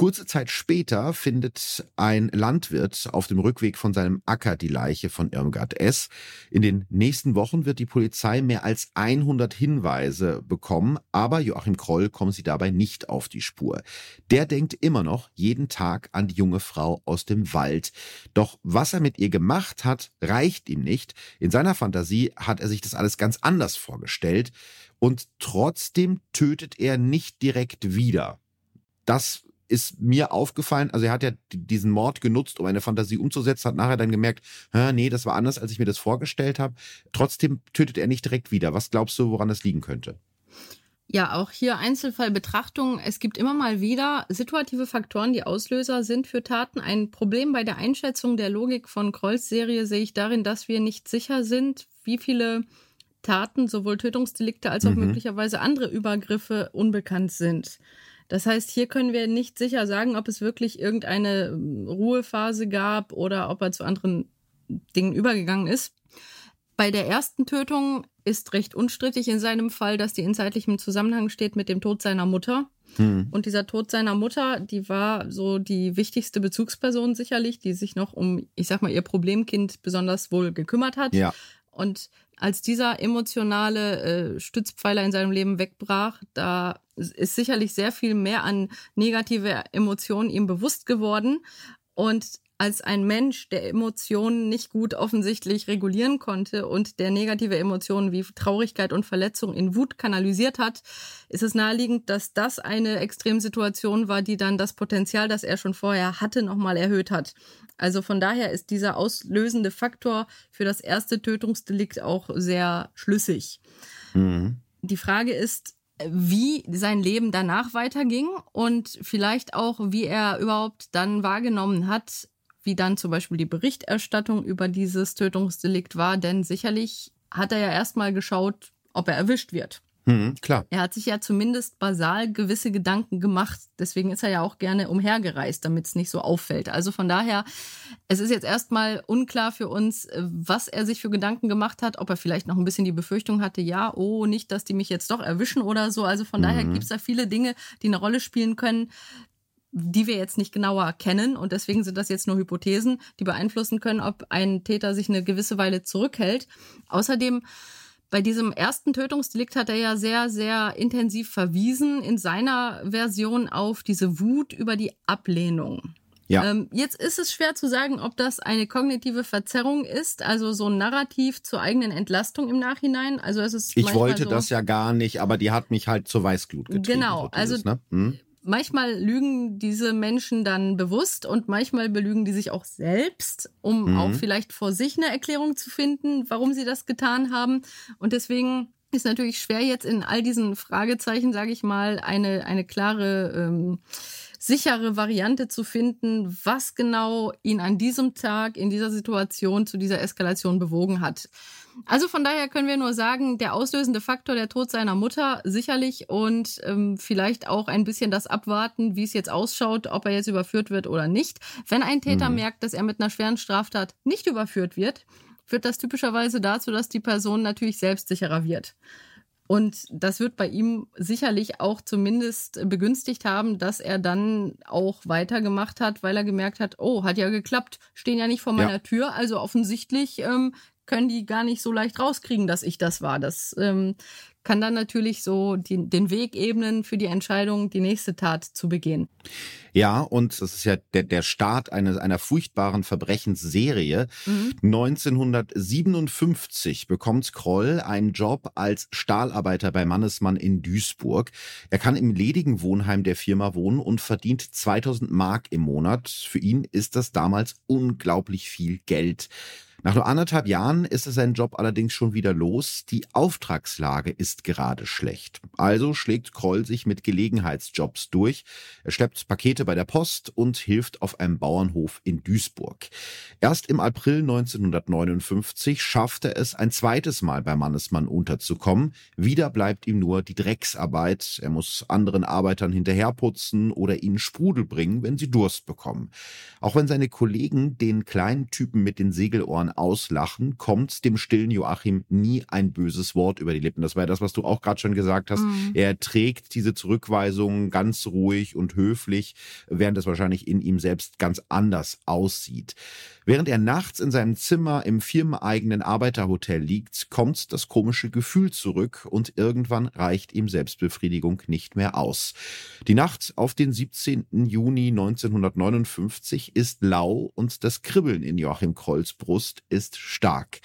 Kurze Zeit später findet ein Landwirt auf dem Rückweg von seinem Acker die Leiche von Irmgard S. In den nächsten Wochen wird die Polizei mehr als 100 Hinweise bekommen, aber Joachim Kroll kommt sie dabei nicht auf die Spur. Der denkt immer noch jeden Tag an die junge Frau aus dem Wald. Doch was er mit ihr gemacht hat, reicht ihm nicht. In seiner Fantasie hat er sich das alles ganz anders vorgestellt und trotzdem tötet er nicht direkt wieder. Das ist mir aufgefallen, also er hat ja diesen Mord genutzt, um eine Fantasie umzusetzen, hat nachher dann gemerkt, nee, das war anders, als ich mir das vorgestellt habe. Trotzdem tötet er nicht direkt wieder. Was glaubst du, woran das liegen könnte? Ja, auch hier Einzelfallbetrachtung. Es gibt immer mal wieder situative Faktoren, die Auslöser sind für Taten. Ein Problem bei der Einschätzung der Logik von Krolls Serie sehe ich darin, dass wir nicht sicher sind, wie viele Taten, sowohl Tötungsdelikte als auch mhm. möglicherweise andere Übergriffe unbekannt sind. Das heißt, hier können wir nicht sicher sagen, ob es wirklich irgendeine ähm, Ruhephase gab oder ob er zu anderen Dingen übergegangen ist. Bei der ersten Tötung ist recht unstrittig in seinem Fall, dass die in zeitlichem Zusammenhang steht mit dem Tod seiner Mutter. Hm. Und dieser Tod seiner Mutter, die war so die wichtigste Bezugsperson sicherlich, die sich noch um, ich sag mal, ihr Problemkind besonders wohl gekümmert hat. Ja. Und als dieser emotionale äh, Stützpfeiler in seinem Leben wegbrach, da ist sicherlich sehr viel mehr an negative Emotionen ihm bewusst geworden. Und als ein Mensch, der Emotionen nicht gut offensichtlich regulieren konnte und der negative Emotionen wie Traurigkeit und Verletzung in Wut kanalisiert hat, ist es naheliegend, dass das eine Extremsituation war, die dann das Potenzial, das er schon vorher hatte, nochmal erhöht hat. Also von daher ist dieser auslösende Faktor für das erste Tötungsdelikt auch sehr schlüssig. Mhm. Die Frage ist, wie sein Leben danach weiterging und vielleicht auch, wie er überhaupt dann wahrgenommen hat, wie dann zum Beispiel die Berichterstattung über dieses Tötungsdelikt war, denn sicherlich hat er ja erstmal geschaut, ob er erwischt wird. Mhm, klar. Er hat sich ja zumindest basal gewisse Gedanken gemacht. Deswegen ist er ja auch gerne umhergereist, damit es nicht so auffällt. Also von daher, es ist jetzt erstmal unklar für uns, was er sich für Gedanken gemacht hat, ob er vielleicht noch ein bisschen die Befürchtung hatte, ja, oh, nicht, dass die mich jetzt doch erwischen oder so. Also von mhm. daher gibt es da viele Dinge, die eine Rolle spielen können die wir jetzt nicht genauer kennen und deswegen sind das jetzt nur Hypothesen, die beeinflussen können, ob ein Täter sich eine gewisse Weile zurückhält. Außerdem bei diesem ersten Tötungsdelikt hat er ja sehr, sehr intensiv verwiesen in seiner Version auf diese Wut über die Ablehnung. Ja. Ähm, jetzt ist es schwer zu sagen, ob das eine kognitive Verzerrung ist, also so ein Narrativ zur eigenen Entlastung im Nachhinein. Also es ist ich wollte so, das ja gar nicht, aber die hat mich halt zur Weißglut getrieben. Genau, so dieses, also ne? hm? Manchmal lügen diese Menschen dann bewusst und manchmal belügen die sich auch selbst, um mhm. auch vielleicht vor sich eine Erklärung zu finden, warum sie das getan haben. Und deswegen ist natürlich schwer jetzt in all diesen Fragezeichen, sage ich mal, eine, eine klare, ähm, sichere Variante zu finden, was genau ihn an diesem Tag in dieser Situation zu dieser Eskalation bewogen hat. Also von daher können wir nur sagen, der auslösende Faktor der Tod seiner Mutter sicherlich und ähm, vielleicht auch ein bisschen das Abwarten, wie es jetzt ausschaut, ob er jetzt überführt wird oder nicht. Wenn ein Täter mhm. merkt, dass er mit einer schweren Straftat nicht überführt wird, führt das typischerweise dazu, dass die Person natürlich selbstsicherer wird. Und das wird bei ihm sicherlich auch zumindest begünstigt haben, dass er dann auch weitergemacht hat, weil er gemerkt hat, oh, hat ja geklappt, stehen ja nicht vor meiner ja. Tür. Also offensichtlich ähm, können die gar nicht so leicht rauskriegen, dass ich das war. Das ähm, kann dann natürlich so die, den Weg ebnen für die Entscheidung, die nächste Tat zu begehen. Ja, und das ist ja der, der Start einer, einer furchtbaren Verbrechensserie. Mhm. 1957 bekommt Kroll einen Job als Stahlarbeiter bei Mannesmann in Duisburg. Er kann im ledigen Wohnheim der Firma wohnen und verdient 2000 Mark im Monat. Für ihn ist das damals unglaublich viel Geld. Nach nur anderthalb Jahren ist er seinen Job allerdings schon wieder los. Die Auftragslage ist gerade schlecht. Also schlägt Kroll sich mit Gelegenheitsjobs durch. Er schleppt Pakete bei der Post und hilft auf einem Bauernhof in Duisburg. Erst im April 1959 schafft er es ein zweites Mal bei Mannesmann unterzukommen. Wieder bleibt ihm nur die Drecksarbeit. Er muss anderen Arbeitern hinterherputzen oder ihnen Sprudel bringen, wenn sie Durst bekommen. Auch wenn seine Kollegen den kleinen Typen mit den Segelohren auslachen, kommt dem stillen Joachim nie ein böses Wort über die Lippen. Das war ja das, was du auch gerade schon gesagt hast. Mhm. Er trägt diese Zurückweisung ganz ruhig und höflich, während es wahrscheinlich in ihm selbst ganz anders aussieht. Während er nachts in seinem Zimmer im firmeneigenen Arbeiterhotel liegt, kommt das komische Gefühl zurück und irgendwann reicht ihm Selbstbefriedigung nicht mehr aus. Die Nacht auf den 17. Juni 1959 ist lau und das Kribbeln in Joachim Krolls Brust ist stark.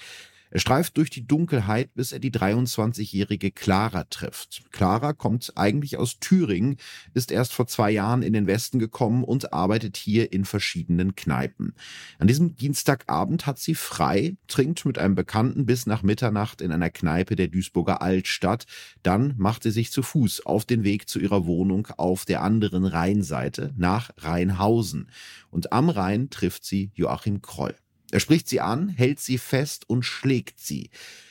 Er streift durch die Dunkelheit, bis er die 23-jährige Clara trifft. Clara kommt eigentlich aus Thüringen, ist erst vor zwei Jahren in den Westen gekommen und arbeitet hier in verschiedenen Kneipen. An diesem Dienstagabend hat sie frei, trinkt mit einem Bekannten bis nach Mitternacht in einer Kneipe der Duisburger Altstadt. Dann macht sie sich zu Fuß auf den Weg zu ihrer Wohnung auf der anderen Rheinseite nach Rheinhausen. Und am Rhein trifft sie Joachim Kroll. Er spricht sie an, hält sie fest und schlägt sie.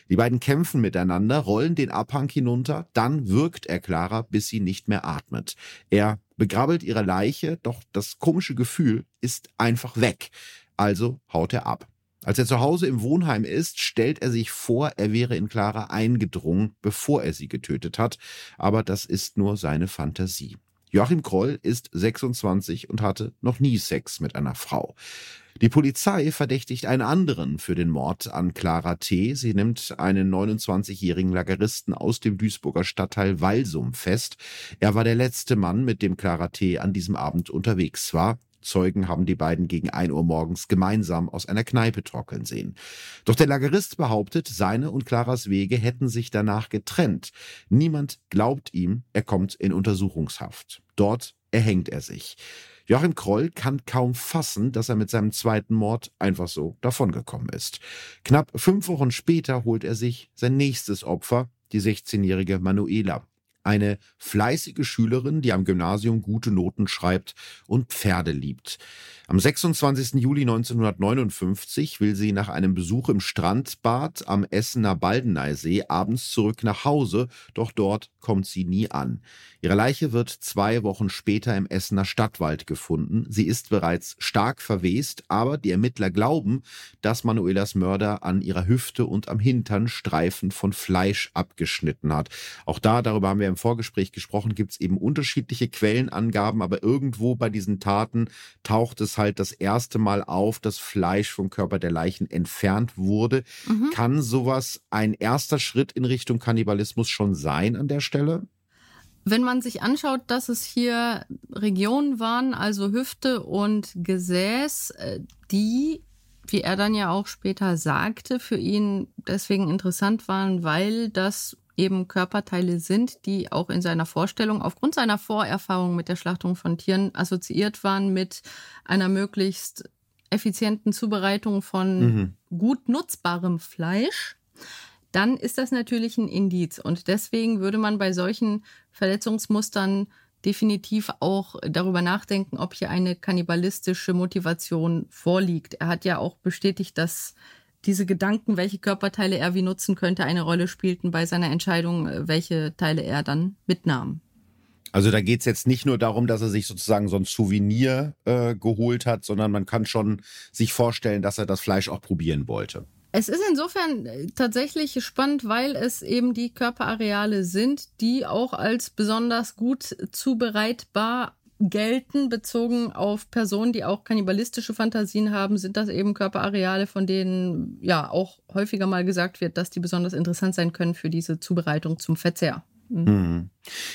Die beiden kämpfen miteinander, rollen den Abhang hinunter, dann wirkt er Clara, bis sie nicht mehr atmet. Er begrabbelt ihre Leiche, doch das komische Gefühl ist einfach weg. Also haut er ab. Als er zu Hause im Wohnheim ist, stellt er sich vor, er wäre in Clara eingedrungen, bevor er sie getötet hat. Aber das ist nur seine Fantasie. Joachim Kroll ist 26 und hatte noch nie Sex mit einer Frau. Die Polizei verdächtigt einen anderen für den Mord an Clara T. Sie nimmt einen 29-jährigen Lageristen aus dem Duisburger Stadtteil Walsum fest. Er war der letzte Mann, mit dem Clara T. an diesem Abend unterwegs war. Zeugen haben die beiden gegen ein Uhr morgens gemeinsam aus einer Kneipe trockeln sehen. Doch der Lagerist behauptet, seine und Claras Wege hätten sich danach getrennt. Niemand glaubt ihm, er kommt in Untersuchungshaft. Dort erhängt er sich. Joachim Kroll kann kaum fassen, dass er mit seinem zweiten Mord einfach so davongekommen ist. Knapp fünf Wochen später holt er sich sein nächstes Opfer, die 16-jährige Manuela eine fleißige Schülerin, die am Gymnasium gute Noten schreibt und Pferde liebt. Am 26. Juli 1959 will sie nach einem Besuch im Strandbad am Essener Baldeneysee abends zurück nach Hause, doch dort kommt sie nie an. Ihre Leiche wird zwei Wochen später im Essener Stadtwald gefunden. Sie ist bereits stark verwest, aber die Ermittler glauben, dass Manuelas Mörder an ihrer Hüfte und am Hintern Streifen von Fleisch abgeschnitten hat. Auch da, darüber haben wir im Vorgespräch gesprochen, gibt es eben unterschiedliche Quellenangaben, aber irgendwo bei diesen Taten taucht es halt das erste Mal auf, dass Fleisch vom Körper der Leichen entfernt wurde. Mhm. Kann sowas ein erster Schritt in Richtung Kannibalismus schon sein an der Stelle? Wenn man sich anschaut, dass es hier Regionen waren, also Hüfte und Gesäß, äh, die, wie er dann ja auch später sagte, für ihn deswegen interessant waren, weil das eben Körperteile sind, die auch in seiner Vorstellung aufgrund seiner Vorerfahrung mit der Schlachtung von Tieren assoziiert waren mit einer möglichst effizienten Zubereitung von mhm. gut nutzbarem Fleisch, dann ist das natürlich ein Indiz. Und deswegen würde man bei solchen Verletzungsmustern definitiv auch darüber nachdenken, ob hier eine kannibalistische Motivation vorliegt. Er hat ja auch bestätigt, dass diese Gedanken, welche Körperteile er wie nutzen könnte, eine Rolle spielten bei seiner Entscheidung, äh, welche Teile er dann mitnahm. Also da geht es jetzt nicht nur darum, dass er sich sozusagen so ein Souvenir äh, geholt hat, sondern man kann schon sich vorstellen, dass er das Fleisch auch probieren wollte. Es ist insofern äh, tatsächlich spannend, weil es eben die Körperareale sind, die auch als besonders gut zubereitbar gelten, bezogen auf Personen, die auch kannibalistische Fantasien haben, sind das eben Körperareale, von denen ja auch häufiger mal gesagt wird, dass die besonders interessant sein können für diese Zubereitung zum Verzehr. Mhm.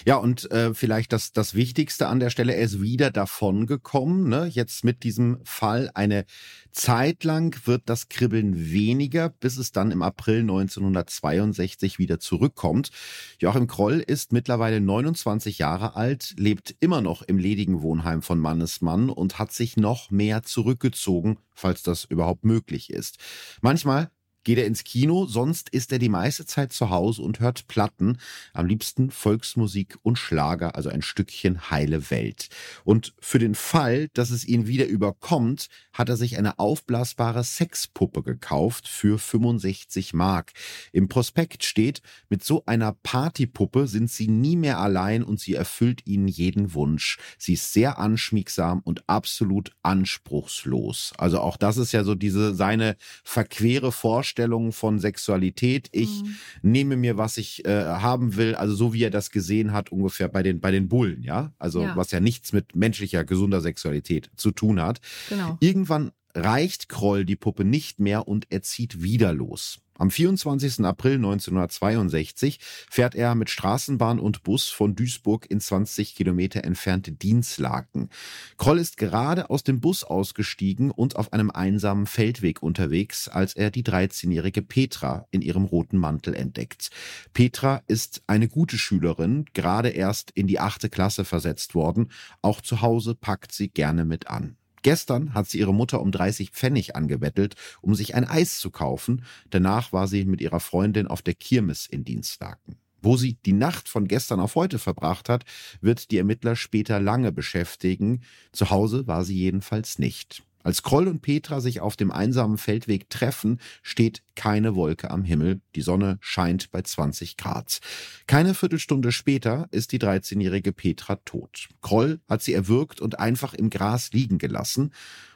Ja, und äh, vielleicht das, das Wichtigste an der Stelle, er ist wieder davon gekommen. Ne? Jetzt mit diesem Fall eine Zeit lang wird das Kribbeln weniger, bis es dann im April 1962 wieder zurückkommt. Joachim Kroll ist mittlerweile 29 Jahre alt, lebt immer noch im ledigen Wohnheim von Mannesmann und hat sich noch mehr zurückgezogen, falls das überhaupt möglich ist. Manchmal geht er ins Kino, sonst ist er die meiste Zeit zu Hause und hört Platten, am liebsten Volksmusik und Schlager, also ein Stückchen heile Welt. Und für den Fall, dass es ihn wieder überkommt, hat er sich eine aufblasbare Sexpuppe gekauft für 65 Mark. Im Prospekt steht, mit so einer Partypuppe sind sie nie mehr allein und sie erfüllt ihnen jeden Wunsch. Sie ist sehr anschmiegsam und absolut anspruchslos. Also auch das ist ja so diese seine verquere Vorstellung Vorstellungen von Sexualität. Ich mhm. nehme mir, was ich äh, haben will, also so wie er das gesehen hat, ungefähr bei den, bei den Bullen, ja. Also ja. was ja nichts mit menschlicher, gesunder Sexualität zu tun hat. Genau. Irgendwann reicht Kroll die Puppe nicht mehr und er zieht wieder los. Am 24. April 1962 fährt er mit Straßenbahn und Bus von Duisburg in 20 Kilometer entfernte Dienstlaken. Kroll ist gerade aus dem Bus ausgestiegen und auf einem einsamen Feldweg unterwegs, als er die 13-jährige Petra in ihrem roten Mantel entdeckt. Petra ist eine gute Schülerin, gerade erst in die achte Klasse versetzt worden. Auch zu Hause packt sie gerne mit an. Gestern hat sie ihre Mutter um 30 Pfennig angebettelt, um sich ein Eis zu kaufen. Danach war sie mit ihrer Freundin auf der Kirmes in Dienstlaken. Wo sie die Nacht von gestern auf heute verbracht hat, wird die Ermittler später lange beschäftigen. Zu Hause war sie jedenfalls nicht. Als Kroll und Petra sich auf dem einsamen Feldweg treffen, steht keine Wolke am Himmel. Die Sonne scheint bei 20 Grad. Keine Viertelstunde später ist die 13-jährige Petra tot. Kroll hat sie erwürgt und einfach im Gras liegen gelassen.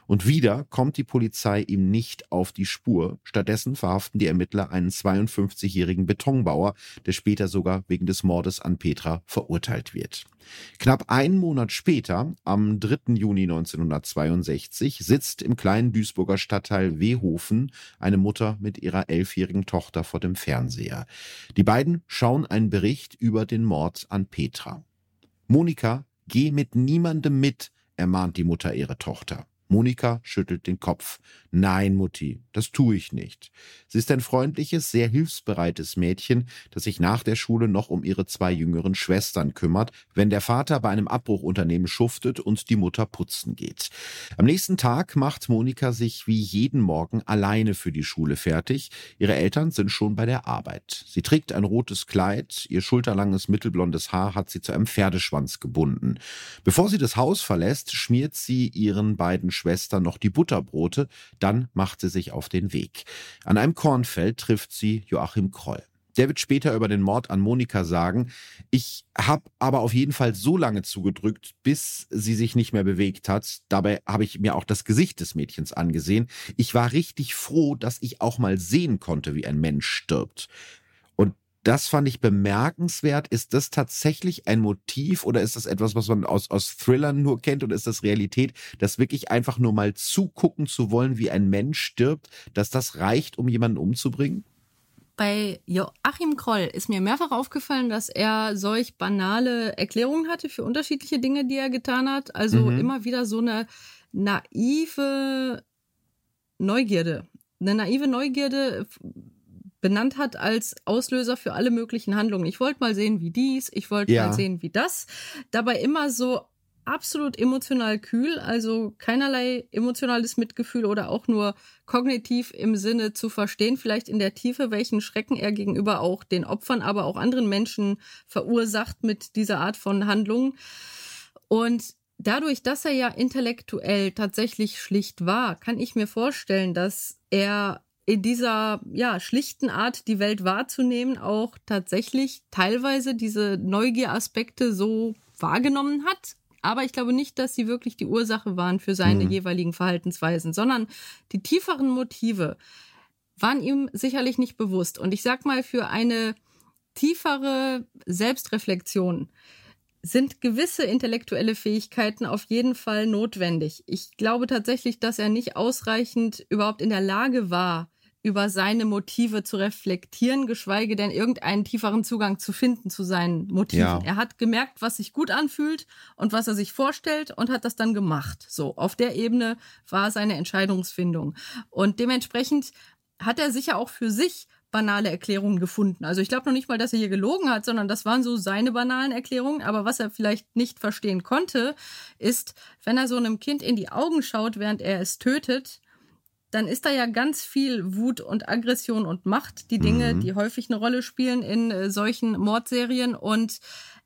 Und wieder kommt die Polizei ihm nicht auf die Spur. Stattdessen verhaften die Ermittler einen 52-jährigen Betonbauer, der später sogar wegen des Mordes an Petra verurteilt wird. Knapp einen Monat später, am 3. Juni 1962, sitzt im kleinen Duisburger Stadtteil Wehofen eine Mutter mit ihrer elfjährigen Tochter vor dem Fernseher. Die beiden schauen einen Bericht über den Mord an Petra. Monika, geh mit niemandem mit, ermahnt die Mutter ihre Tochter. Monika schüttelt den Kopf. Nein, Mutti, das tue ich nicht. Sie ist ein freundliches, sehr hilfsbereites Mädchen, das sich nach der Schule noch um ihre zwei jüngeren Schwestern kümmert, wenn der Vater bei einem Abbruchunternehmen schuftet und die Mutter putzen geht. Am nächsten Tag macht Monika sich wie jeden Morgen alleine für die Schule fertig. Ihre Eltern sind schon bei der Arbeit. Sie trägt ein rotes Kleid, ihr schulterlanges mittelblondes Haar hat sie zu einem Pferdeschwanz gebunden. Bevor sie das Haus verlässt, schmiert sie ihren beiden Schwester noch die Butterbrote, dann macht sie sich auf den Weg. An einem Kornfeld trifft sie Joachim Kroll. Der wird später über den Mord an Monika sagen, ich habe aber auf jeden Fall so lange zugedrückt, bis sie sich nicht mehr bewegt hat. Dabei habe ich mir auch das Gesicht des Mädchens angesehen. Ich war richtig froh, dass ich auch mal sehen konnte, wie ein Mensch stirbt. Das fand ich bemerkenswert. Ist das tatsächlich ein Motiv oder ist das etwas, was man aus, aus Thrillern nur kennt oder ist das Realität, dass wirklich einfach nur mal zugucken zu wollen, wie ein Mensch stirbt, dass das reicht, um jemanden umzubringen? Bei Joachim Kroll ist mir mehrfach aufgefallen, dass er solch banale Erklärungen hatte für unterschiedliche Dinge, die er getan hat. Also mhm. immer wieder so eine naive Neugierde. Eine naive Neugierde benannt hat als Auslöser für alle möglichen Handlungen. Ich wollte mal sehen, wie dies, ich wollte ja. mal sehen, wie das. Dabei immer so absolut emotional kühl, also keinerlei emotionales Mitgefühl oder auch nur kognitiv im Sinne zu verstehen, vielleicht in der Tiefe, welchen Schrecken er gegenüber auch den Opfern, aber auch anderen Menschen verursacht mit dieser Art von Handlungen. Und dadurch, dass er ja intellektuell tatsächlich schlicht war, kann ich mir vorstellen, dass er in dieser ja schlichten Art die Welt wahrzunehmen auch tatsächlich teilweise diese Neugieraspekte so wahrgenommen hat. Aber ich glaube nicht, dass sie wirklich die Ursache waren für seine mhm. jeweiligen Verhaltensweisen, sondern die tieferen Motive waren ihm sicherlich nicht bewusst. Und ich sag mal, für eine tiefere Selbstreflexion sind gewisse intellektuelle Fähigkeiten auf jeden Fall notwendig. Ich glaube tatsächlich, dass er nicht ausreichend überhaupt in der Lage war, über seine Motive zu reflektieren, geschweige denn irgendeinen tieferen Zugang zu finden zu seinen Motiven. Ja. Er hat gemerkt, was sich gut anfühlt und was er sich vorstellt und hat das dann gemacht. So, auf der Ebene war seine Entscheidungsfindung. Und dementsprechend hat er sicher auch für sich banale Erklärungen gefunden. Also ich glaube noch nicht mal, dass er hier gelogen hat, sondern das waren so seine banalen Erklärungen. Aber was er vielleicht nicht verstehen konnte, ist, wenn er so einem Kind in die Augen schaut, während er es tötet, dann ist da ja ganz viel Wut und Aggression und Macht, die Dinge, mhm. die häufig eine Rolle spielen in äh, solchen Mordserien. Und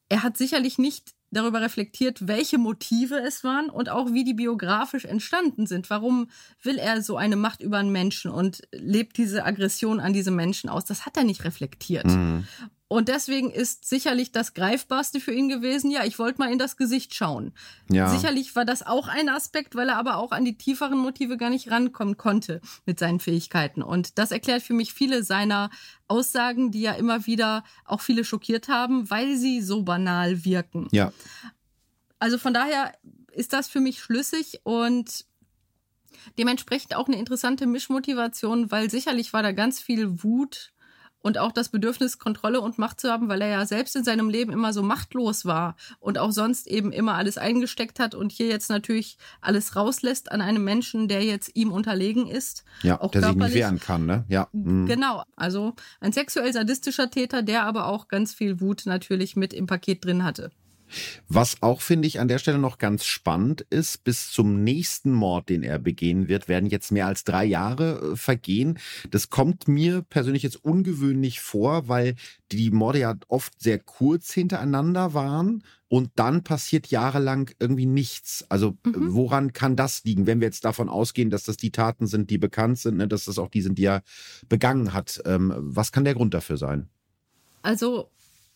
er hat sicherlich nicht darüber reflektiert, welche Motive es waren und auch wie die biografisch entstanden sind. Warum will er so eine Macht über einen Menschen und lebt diese Aggression an diese Menschen aus? Das hat er nicht reflektiert. Mhm. Und deswegen ist sicherlich das Greifbarste für ihn gewesen, ja, ich wollte mal in das Gesicht schauen. Ja. Sicherlich war das auch ein Aspekt, weil er aber auch an die tieferen Motive gar nicht rankommen konnte mit seinen Fähigkeiten. Und das erklärt für mich viele seiner Aussagen, die ja immer wieder auch viele schockiert haben, weil sie so banal wirken. Ja. Also von daher ist das für mich schlüssig und dementsprechend auch eine interessante Mischmotivation, weil sicherlich war da ganz viel Wut und auch das Bedürfnis, Kontrolle und Macht zu haben, weil er ja selbst in seinem Leben immer so machtlos war und auch sonst eben immer alles eingesteckt hat und hier jetzt natürlich alles rauslässt an einem Menschen, der jetzt ihm unterlegen ist. Ja, auch der sich nicht wehren kann, ne? Ja. Mhm. Genau. Also ein sexuell sadistischer Täter, der aber auch ganz viel Wut natürlich mit im Paket drin hatte. Was auch, finde ich, an der Stelle noch ganz spannend ist, bis zum nächsten Mord, den er begehen wird, werden jetzt mehr als drei Jahre äh, vergehen. Das kommt mir persönlich jetzt ungewöhnlich vor, weil die Morde ja oft sehr kurz hintereinander waren und dann passiert jahrelang irgendwie nichts. Also mhm. woran kann das liegen, wenn wir jetzt davon ausgehen, dass das die Taten sind, die bekannt sind, ne, dass das auch die sind, die er begangen hat? Ähm, was kann der Grund dafür sein? Also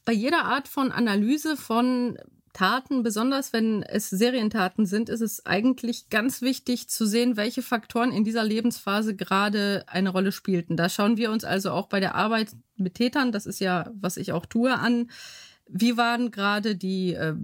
bei jeder Art von Analyse von Taten, besonders wenn es Serientaten sind, ist es eigentlich ganz wichtig zu sehen, welche Faktoren in dieser Lebensphase gerade eine Rolle spielten. Da schauen wir uns also auch bei der Arbeit mit Tätern, das ist ja, was ich auch tue, an. Wie waren gerade die äh,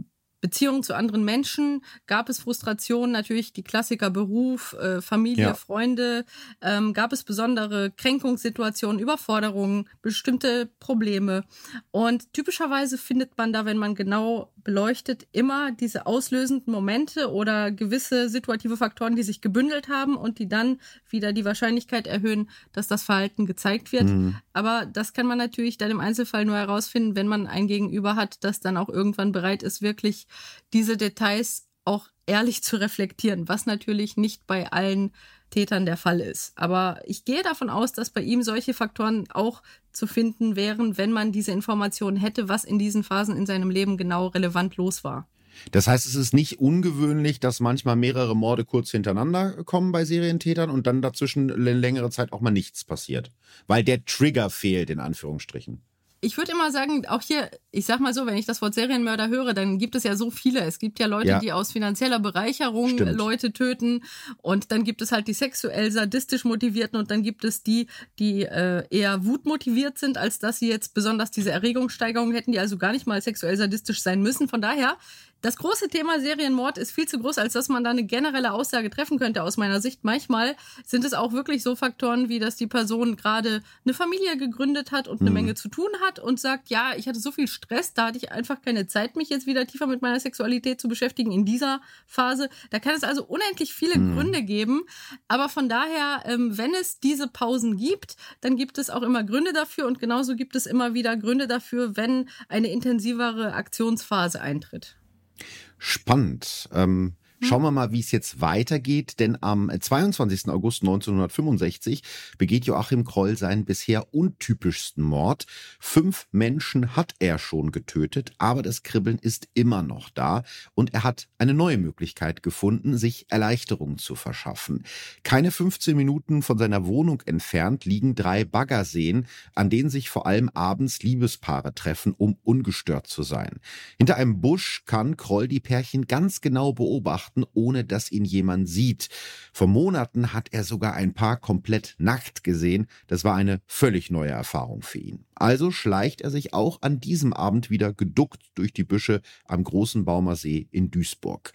Beziehungen zu anderen Menschen, gab es Frustrationen, natürlich die Klassiker Beruf, äh, Familie, ja. Freunde, ähm, gab es besondere Kränkungssituationen, Überforderungen, bestimmte Probleme. Und typischerweise findet man da, wenn man genau beleuchtet, immer diese auslösenden Momente oder gewisse situative Faktoren, die sich gebündelt haben und die dann wieder die Wahrscheinlichkeit erhöhen, dass das Verhalten gezeigt wird. Mhm. Aber das kann man natürlich dann im Einzelfall nur herausfinden, wenn man ein Gegenüber hat, das dann auch irgendwann bereit ist, wirklich diese Details auch ehrlich zu reflektieren, was natürlich nicht bei allen Tätern der Fall ist. Aber ich gehe davon aus, dass bei ihm solche Faktoren auch zu finden wären, wenn man diese Informationen hätte, was in diesen Phasen in seinem Leben genau relevant los war. Das heißt, es ist nicht ungewöhnlich, dass manchmal mehrere Morde kurz hintereinander kommen bei Serientätern und dann dazwischen längere Zeit auch mal nichts passiert. Weil der Trigger fehlt, in Anführungsstrichen ich würde immer sagen, auch hier, ich sag mal so, wenn ich das Wort Serienmörder höre, dann gibt es ja so viele. Es gibt ja Leute, ja. die aus finanzieller Bereicherung Stimmt. Leute töten und dann gibt es halt die sexuell sadistisch motivierten und dann gibt es die, die äh, eher wutmotiviert sind, als dass sie jetzt besonders diese Erregungssteigerung hätten, die also gar nicht mal sexuell sadistisch sein müssen. Von daher das große Thema Serienmord ist viel zu groß, als dass man da eine generelle Aussage treffen könnte aus meiner Sicht. Manchmal sind es auch wirklich so Faktoren, wie dass die Person gerade eine Familie gegründet hat und eine mhm. Menge zu tun hat und sagt, ja, ich hatte so viel Stress, da hatte ich einfach keine Zeit, mich jetzt wieder tiefer mit meiner Sexualität zu beschäftigen in dieser Phase. Da kann es also unendlich viele mhm. Gründe geben. Aber von daher, ähm, wenn es diese Pausen gibt, dann gibt es auch immer Gründe dafür und genauso gibt es immer wieder Gründe dafür, wenn eine intensivere Aktionsphase eintritt. Spannend. Ähm, Schauen wir mal, wie es jetzt weitergeht, denn am 22. August 1965 begeht Joachim Kroll seinen bisher untypischsten Mord. Fünf Menschen hat er schon getötet, aber das Kribbeln ist immer noch da und er hat eine neue Möglichkeit gefunden, sich Erleichterung zu verschaffen. Keine 15 Minuten von seiner Wohnung entfernt liegen drei Baggerseen, an denen sich vor allem abends Liebespaare treffen, um ungestört zu sein. Hinter einem Busch kann Kroll die Pärchen ganz genau beobachten beobachten, ohne dass ihn jemand sieht. Vor Monaten hat er sogar ein Paar komplett nackt gesehen. Das war eine völlig neue Erfahrung für ihn. Also schleicht er sich auch an diesem Abend wieder geduckt durch die Büsche am großen Baumer See in Duisburg.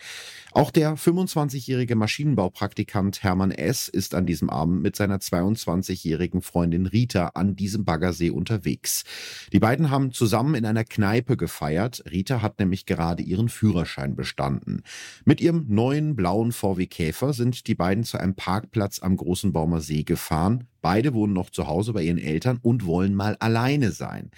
Auch der 25-jährige Maschinenbaupraktikant Hermann S. ist an diesem Abend mit seiner 22-jährigen Freundin Rita an diesem Baggersee unterwegs. Die beiden haben zusammen in einer Kneipe gefeiert. Rita hat nämlich gerade ihren Führerschein bestanden. Mit ihrem neuen blauen VW Käfer sind die beiden zu einem Parkplatz am großen Baumer See gefahren. Beide wohnen noch zu Hause bei ihren Eltern und wollen mal alleine sein.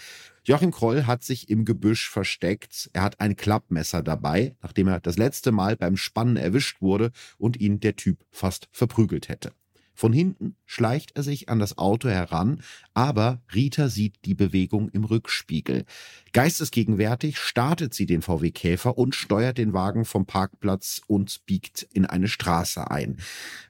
Joachim Kroll hat sich im Gebüsch versteckt. Er hat ein Klappmesser dabei, nachdem er das letzte Mal beim Spannen erwischt wurde und ihn der Typ fast verprügelt hätte. Von hinten schleicht er sich an das Auto heran, aber Rita sieht die Bewegung im Rückspiegel. Geistesgegenwärtig startet sie den VW Käfer und steuert den Wagen vom Parkplatz und biegt in eine Straße ein.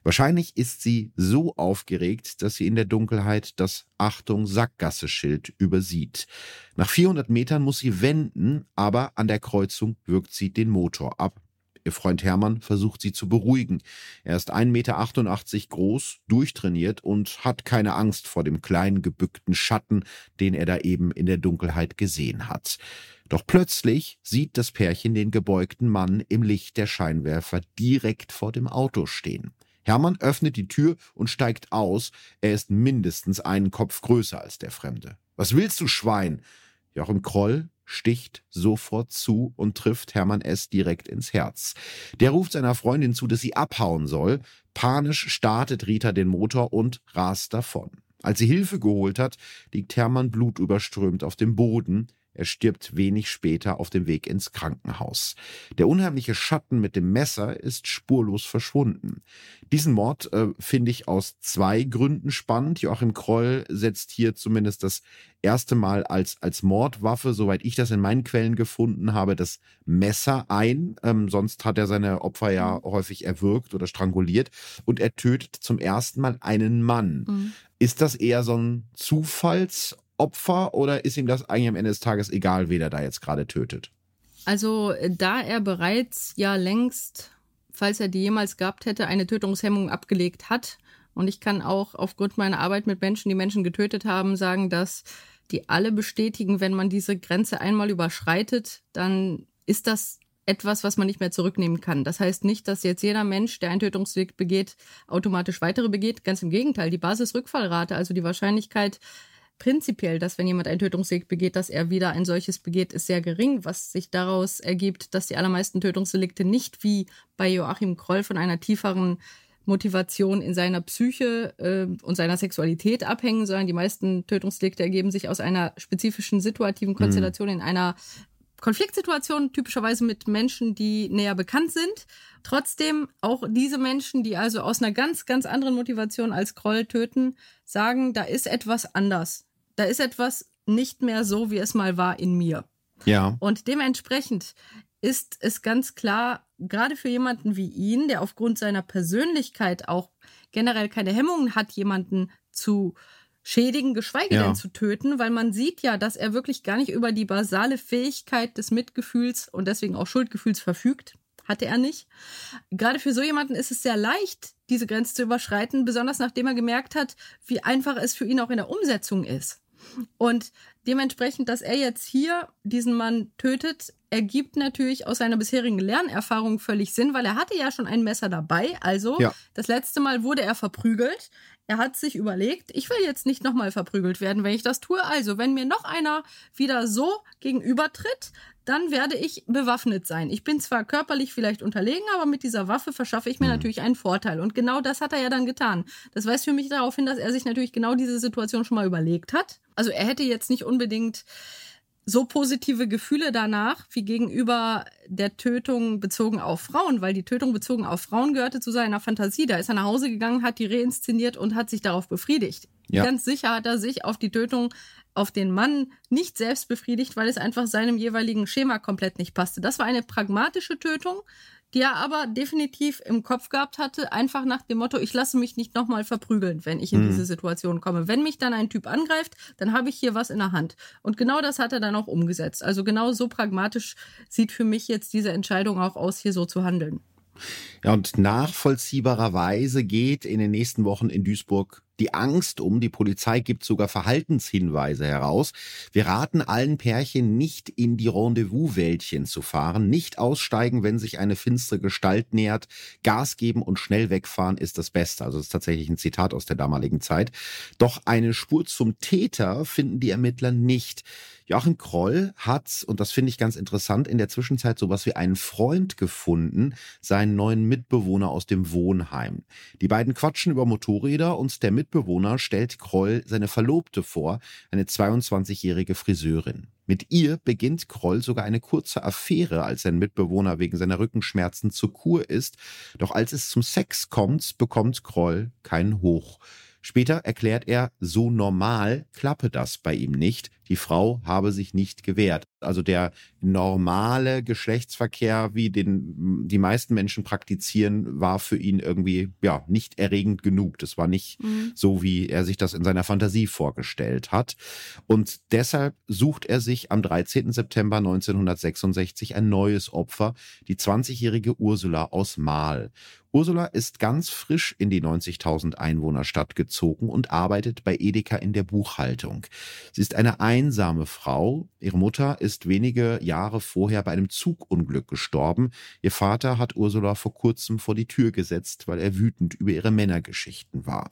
Wahrscheinlich ist sie so aufgeregt, dass sie in der Dunkelheit das Achtung Sackgasse-Schild übersieht. Nach 400 Metern muss sie wenden, aber an der Kreuzung wirkt sie den Motor ab. Ihr Freund Hermann versucht sie zu beruhigen. Er ist 1,88 Meter groß, durchtrainiert und hat keine Angst vor dem kleinen gebückten Schatten, den er da eben in der Dunkelheit gesehen hat. Doch plötzlich sieht das Pärchen den gebeugten Mann im Licht der Scheinwerfer direkt vor dem Auto stehen. Hermann öffnet die Tür und steigt aus. Er ist mindestens einen Kopf größer als der Fremde. Was willst du, Schwein? Joachim Kroll sticht sofort zu und trifft Hermann S. direkt ins Herz. Der ruft seiner Freundin zu, dass sie abhauen soll. Panisch startet Rita den Motor und rast davon. Als sie Hilfe geholt hat, liegt Hermann blutüberströmt auf dem Boden. Er stirbt wenig später auf dem Weg ins Krankenhaus. Der unheimliche Schatten mit dem Messer ist spurlos verschwunden. Diesen Mord äh, finde ich aus zwei Gründen spannend. Joachim Kroll setzt hier zumindest das erste Mal als, als Mordwaffe, soweit ich das in meinen Quellen gefunden habe, das Messer ein. Ähm, sonst hat er seine Opfer ja mhm. häufig erwürgt oder stranguliert. Und er tötet zum ersten Mal einen Mann. Mhm. Ist das eher so ein Zufallsopfer oder ist ihm das eigentlich am Ende des Tages egal, wer da jetzt gerade tötet? Also, da er bereits ja längst, falls er die jemals gehabt hätte, eine Tötungshemmung abgelegt hat, und ich kann auch aufgrund meiner Arbeit mit Menschen, die Menschen getötet haben, sagen, dass die alle bestätigen, wenn man diese Grenze einmal überschreitet, dann ist das etwas, was man nicht mehr zurücknehmen kann. Das heißt nicht, dass jetzt jeder Mensch, der ein Tötungsdelikt begeht, automatisch weitere begeht. Ganz im Gegenteil, die Basisrückfallrate, also die Wahrscheinlichkeit prinzipiell, dass wenn jemand ein Tötungsdelikt begeht, dass er wieder ein solches begeht, ist sehr gering, was sich daraus ergibt, dass die allermeisten Tötungsdelikte nicht wie bei Joachim Kroll von einer tieferen Motivation in seiner Psyche äh, und seiner Sexualität abhängen, sondern die meisten Tötungsdelikte ergeben sich aus einer spezifischen situativen mhm. Konstellation mhm. in einer Konfliktsituation, typischerweise mit Menschen, die näher bekannt sind. Trotzdem auch diese Menschen, die also aus einer ganz, ganz anderen Motivation als Kroll töten, sagen, da ist etwas anders. Da ist etwas nicht mehr so, wie es mal war in mir. Ja. Und dementsprechend ist es ganz klar, gerade für jemanden wie ihn, der aufgrund seiner Persönlichkeit auch generell keine Hemmungen hat, jemanden zu schädigen, geschweige ja. denn zu töten, weil man sieht ja, dass er wirklich gar nicht über die basale Fähigkeit des Mitgefühls und deswegen auch Schuldgefühls verfügt. Hatte er nicht. Gerade für so jemanden ist es sehr leicht, diese Grenze zu überschreiten, besonders nachdem er gemerkt hat, wie einfach es für ihn auch in der Umsetzung ist. Und dementsprechend, dass er jetzt hier diesen Mann tötet, ergibt natürlich aus seiner bisherigen Lernerfahrung völlig Sinn, weil er hatte ja schon ein Messer dabei. Also ja. das letzte Mal wurde er verprügelt. Er hat sich überlegt, ich will jetzt nicht nochmal verprügelt werden, wenn ich das tue. Also, wenn mir noch einer wieder so gegenübertritt, dann werde ich bewaffnet sein. Ich bin zwar körperlich vielleicht unterlegen, aber mit dieser Waffe verschaffe ich mir mhm. natürlich einen Vorteil. Und genau das hat er ja dann getan. Das weist für mich darauf hin, dass er sich natürlich genau diese Situation schon mal überlegt hat. Also er hätte jetzt nicht unbedingt so positive Gefühle danach wie gegenüber der Tötung bezogen auf Frauen, weil die Tötung bezogen auf Frauen gehörte zu seiner Fantasie. Da ist er nach Hause gegangen, hat die reinszeniert und hat sich darauf befriedigt. Ja. Ganz sicher hat er sich auf die Tötung auf den Mann nicht selbst befriedigt, weil es einfach seinem jeweiligen Schema komplett nicht passte. Das war eine pragmatische Tötung, die er aber definitiv im Kopf gehabt hatte, einfach nach dem Motto, ich lasse mich nicht nochmal verprügeln, wenn ich in mhm. diese Situation komme. Wenn mich dann ein Typ angreift, dann habe ich hier was in der Hand. Und genau das hat er dann auch umgesetzt. Also genau so pragmatisch sieht für mich jetzt diese Entscheidung auch aus, hier so zu handeln. Ja, und nachvollziehbarerweise geht in den nächsten Wochen in Duisburg die Angst um. Die Polizei gibt sogar Verhaltenshinweise heraus. Wir raten allen Pärchen nicht in die Rendezvous-Wäldchen zu fahren, nicht aussteigen, wenn sich eine finstere Gestalt nähert. Gas geben und schnell wegfahren ist das Beste. Also das ist tatsächlich ein Zitat aus der damaligen Zeit. Doch eine Spur zum Täter finden die Ermittler nicht. Joachim Kroll hat, und das finde ich ganz interessant, in der Zwischenzeit sowas wie einen Freund gefunden, seinen neuen Mitbewohner aus dem Wohnheim. Die beiden quatschen über Motorräder und der Mitbewohner stellt Kroll seine Verlobte vor, eine 22-jährige Friseurin. Mit ihr beginnt Kroll sogar eine kurze Affäre, als sein Mitbewohner wegen seiner Rückenschmerzen zur Kur ist. Doch als es zum Sex kommt, bekommt Kroll keinen Hoch. Später erklärt er, so normal klappe das bei ihm nicht. Die Frau habe sich nicht gewehrt. Also der normale Geschlechtsverkehr, wie den die meisten Menschen praktizieren, war für ihn irgendwie ja nicht erregend genug. Das war nicht mhm. so, wie er sich das in seiner Fantasie vorgestellt hat. Und deshalb sucht er sich am 13. September 1966 ein neues Opfer, die 20-jährige Ursula aus Mahl. Ursula ist ganz frisch in die 90.000 Einwohnerstadt gezogen und arbeitet bei Edeka in der Buchhaltung. Sie ist eine einsame Frau. Ihre Mutter ist wenige Jahre vorher bei einem Zugunglück gestorben. Ihr Vater hat Ursula vor kurzem vor die Tür gesetzt, weil er wütend über ihre Männergeschichten war.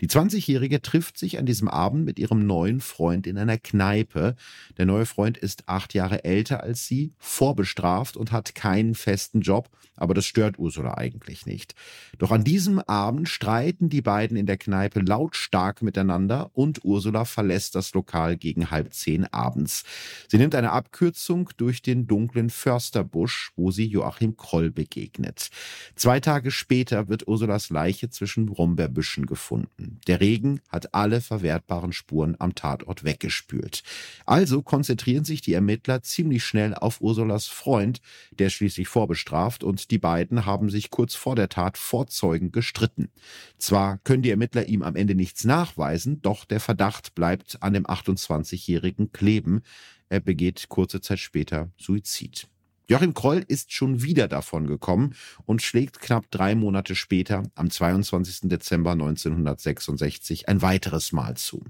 Die 20-Jährige trifft sich an diesem Abend mit ihrem neuen Freund in einer Kneipe. Der neue Freund ist acht Jahre älter als sie, vorbestraft und hat keinen festen Job, aber das stört Ursula eigentlich nicht. Doch an diesem Abend streiten die beiden in der Kneipe lautstark miteinander und Ursula verlässt das Lokal gegen halb zehn abends. Sie nimmt eine Abkürzung durch den dunklen Försterbusch, wo sie Joachim Kroll begegnet. Zwei Tage später wird Ursulas Leiche zwischen Brombeerbüschen gefunden. Der Regen hat alle verwertbaren Spuren am Tatort weggespült. Also konzentrieren sich die Ermittler ziemlich schnell auf Ursulas Freund, der schließlich vorbestraft und die beiden haben sich kurz vor der Tat vor Zeugen gestritten. Zwar können die Ermittler ihm am Ende nichts nachweisen, doch der Verdacht bleibt an dem 28-Jährigen kleben. Er begeht kurze Zeit später Suizid. Joachim Kroll ist schon wieder davon gekommen und schlägt knapp drei Monate später, am 22. Dezember 1966, ein weiteres Mal zu.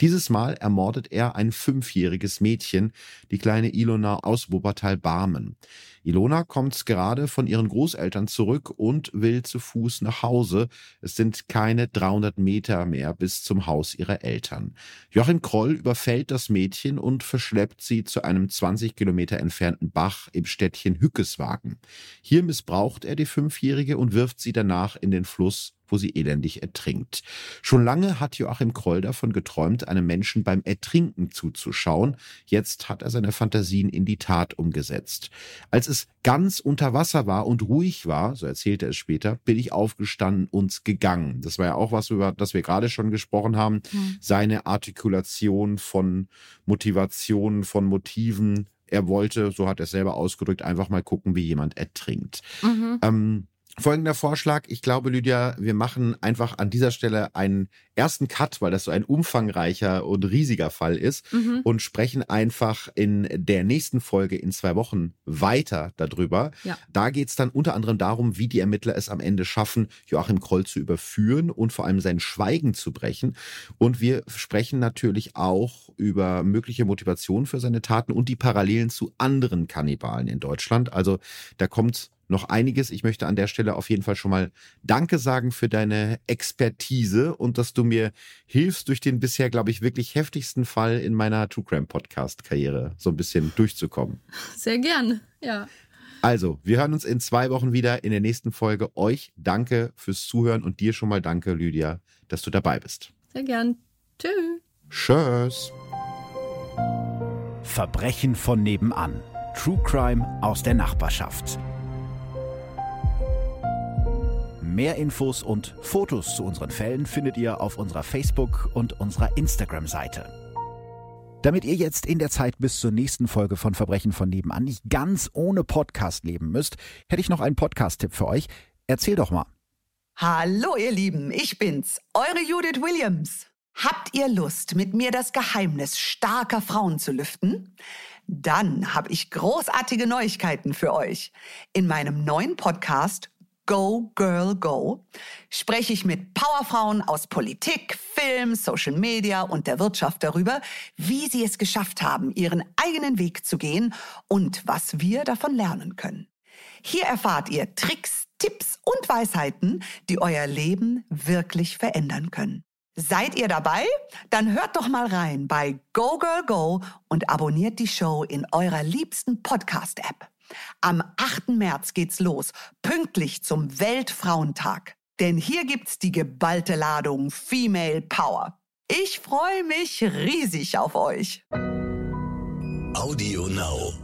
Dieses Mal ermordet er ein fünfjähriges Mädchen, die kleine Ilona aus Wuppertal-Barmen. Ilona kommt gerade von ihren Großeltern zurück und will zu Fuß nach Hause. Es sind keine 300 Meter mehr bis zum Haus ihrer Eltern. Joachim Kroll überfällt das Mädchen und verschleppt sie zu einem 20 Kilometer entfernten Bach im Städtchen Hückeswagen. Hier missbraucht er die Fünfjährige und wirft sie danach in den Fluss wo sie elendig ertrinkt. Schon lange hat Joachim Kroll davon geträumt, einem Menschen beim Ertrinken zuzuschauen. Jetzt hat er seine Fantasien in die Tat umgesetzt. Als es ganz unter Wasser war und ruhig war, so erzählte er es später, bin ich aufgestanden und gegangen. Das war ja auch was, über das wir gerade schon gesprochen haben. Mhm. Seine Artikulation von Motivationen, von Motiven. Er wollte, so hat er es selber ausgedrückt, einfach mal gucken, wie jemand ertrinkt. Mhm. Ähm, Folgender Vorschlag. Ich glaube, Lydia, wir machen einfach an dieser Stelle einen ersten Cut, weil das so ein umfangreicher und riesiger Fall ist mhm. und sprechen einfach in der nächsten Folge in zwei Wochen weiter darüber. Ja. Da geht's dann unter anderem darum, wie die Ermittler es am Ende schaffen, Joachim Kroll zu überführen und vor allem sein Schweigen zu brechen. Und wir sprechen natürlich auch über mögliche Motivationen für seine Taten und die Parallelen zu anderen Kannibalen in Deutschland. Also da kommt noch einiges. Ich möchte an der Stelle auf jeden Fall schon mal Danke sagen für deine Expertise und dass du mir hilfst, durch den bisher, glaube ich, wirklich heftigsten Fall in meiner True Crime Podcast Karriere so ein bisschen durchzukommen. Sehr gern, ja. Also, wir hören uns in zwei Wochen wieder in der nächsten Folge. Euch danke fürs Zuhören und dir schon mal danke, Lydia, dass du dabei bist. Sehr gern. Tschüss. Tschüss. Verbrechen von nebenan. True Crime aus der Nachbarschaft. Mehr Infos und Fotos zu unseren Fällen findet ihr auf unserer Facebook- und unserer Instagram-Seite. Damit ihr jetzt in der Zeit bis zur nächsten Folge von Verbrechen von nebenan nicht ganz ohne Podcast leben müsst, hätte ich noch einen Podcast-Tipp für euch. Erzähl doch mal. Hallo ihr Lieben, ich bin's, eure Judith Williams. Habt ihr Lust, mit mir das Geheimnis starker Frauen zu lüften? Dann habe ich großartige Neuigkeiten für euch. In meinem neuen Podcast Go Girl Go spreche ich mit Powerfrauen aus Politik, Film, Social Media und der Wirtschaft darüber, wie sie es geschafft haben, ihren eigenen Weg zu gehen und was wir davon lernen können. Hier erfahrt ihr Tricks, Tipps und Weisheiten, die euer Leben wirklich verändern können. Seid ihr dabei? Dann hört doch mal rein bei Go Girl Go und abonniert die Show in eurer liebsten Podcast-App. Am 8. März geht's los, pünktlich zum Weltfrauentag. Denn hier gibt's die geballte Ladung Female Power. Ich freue mich riesig auf euch. Audio Now.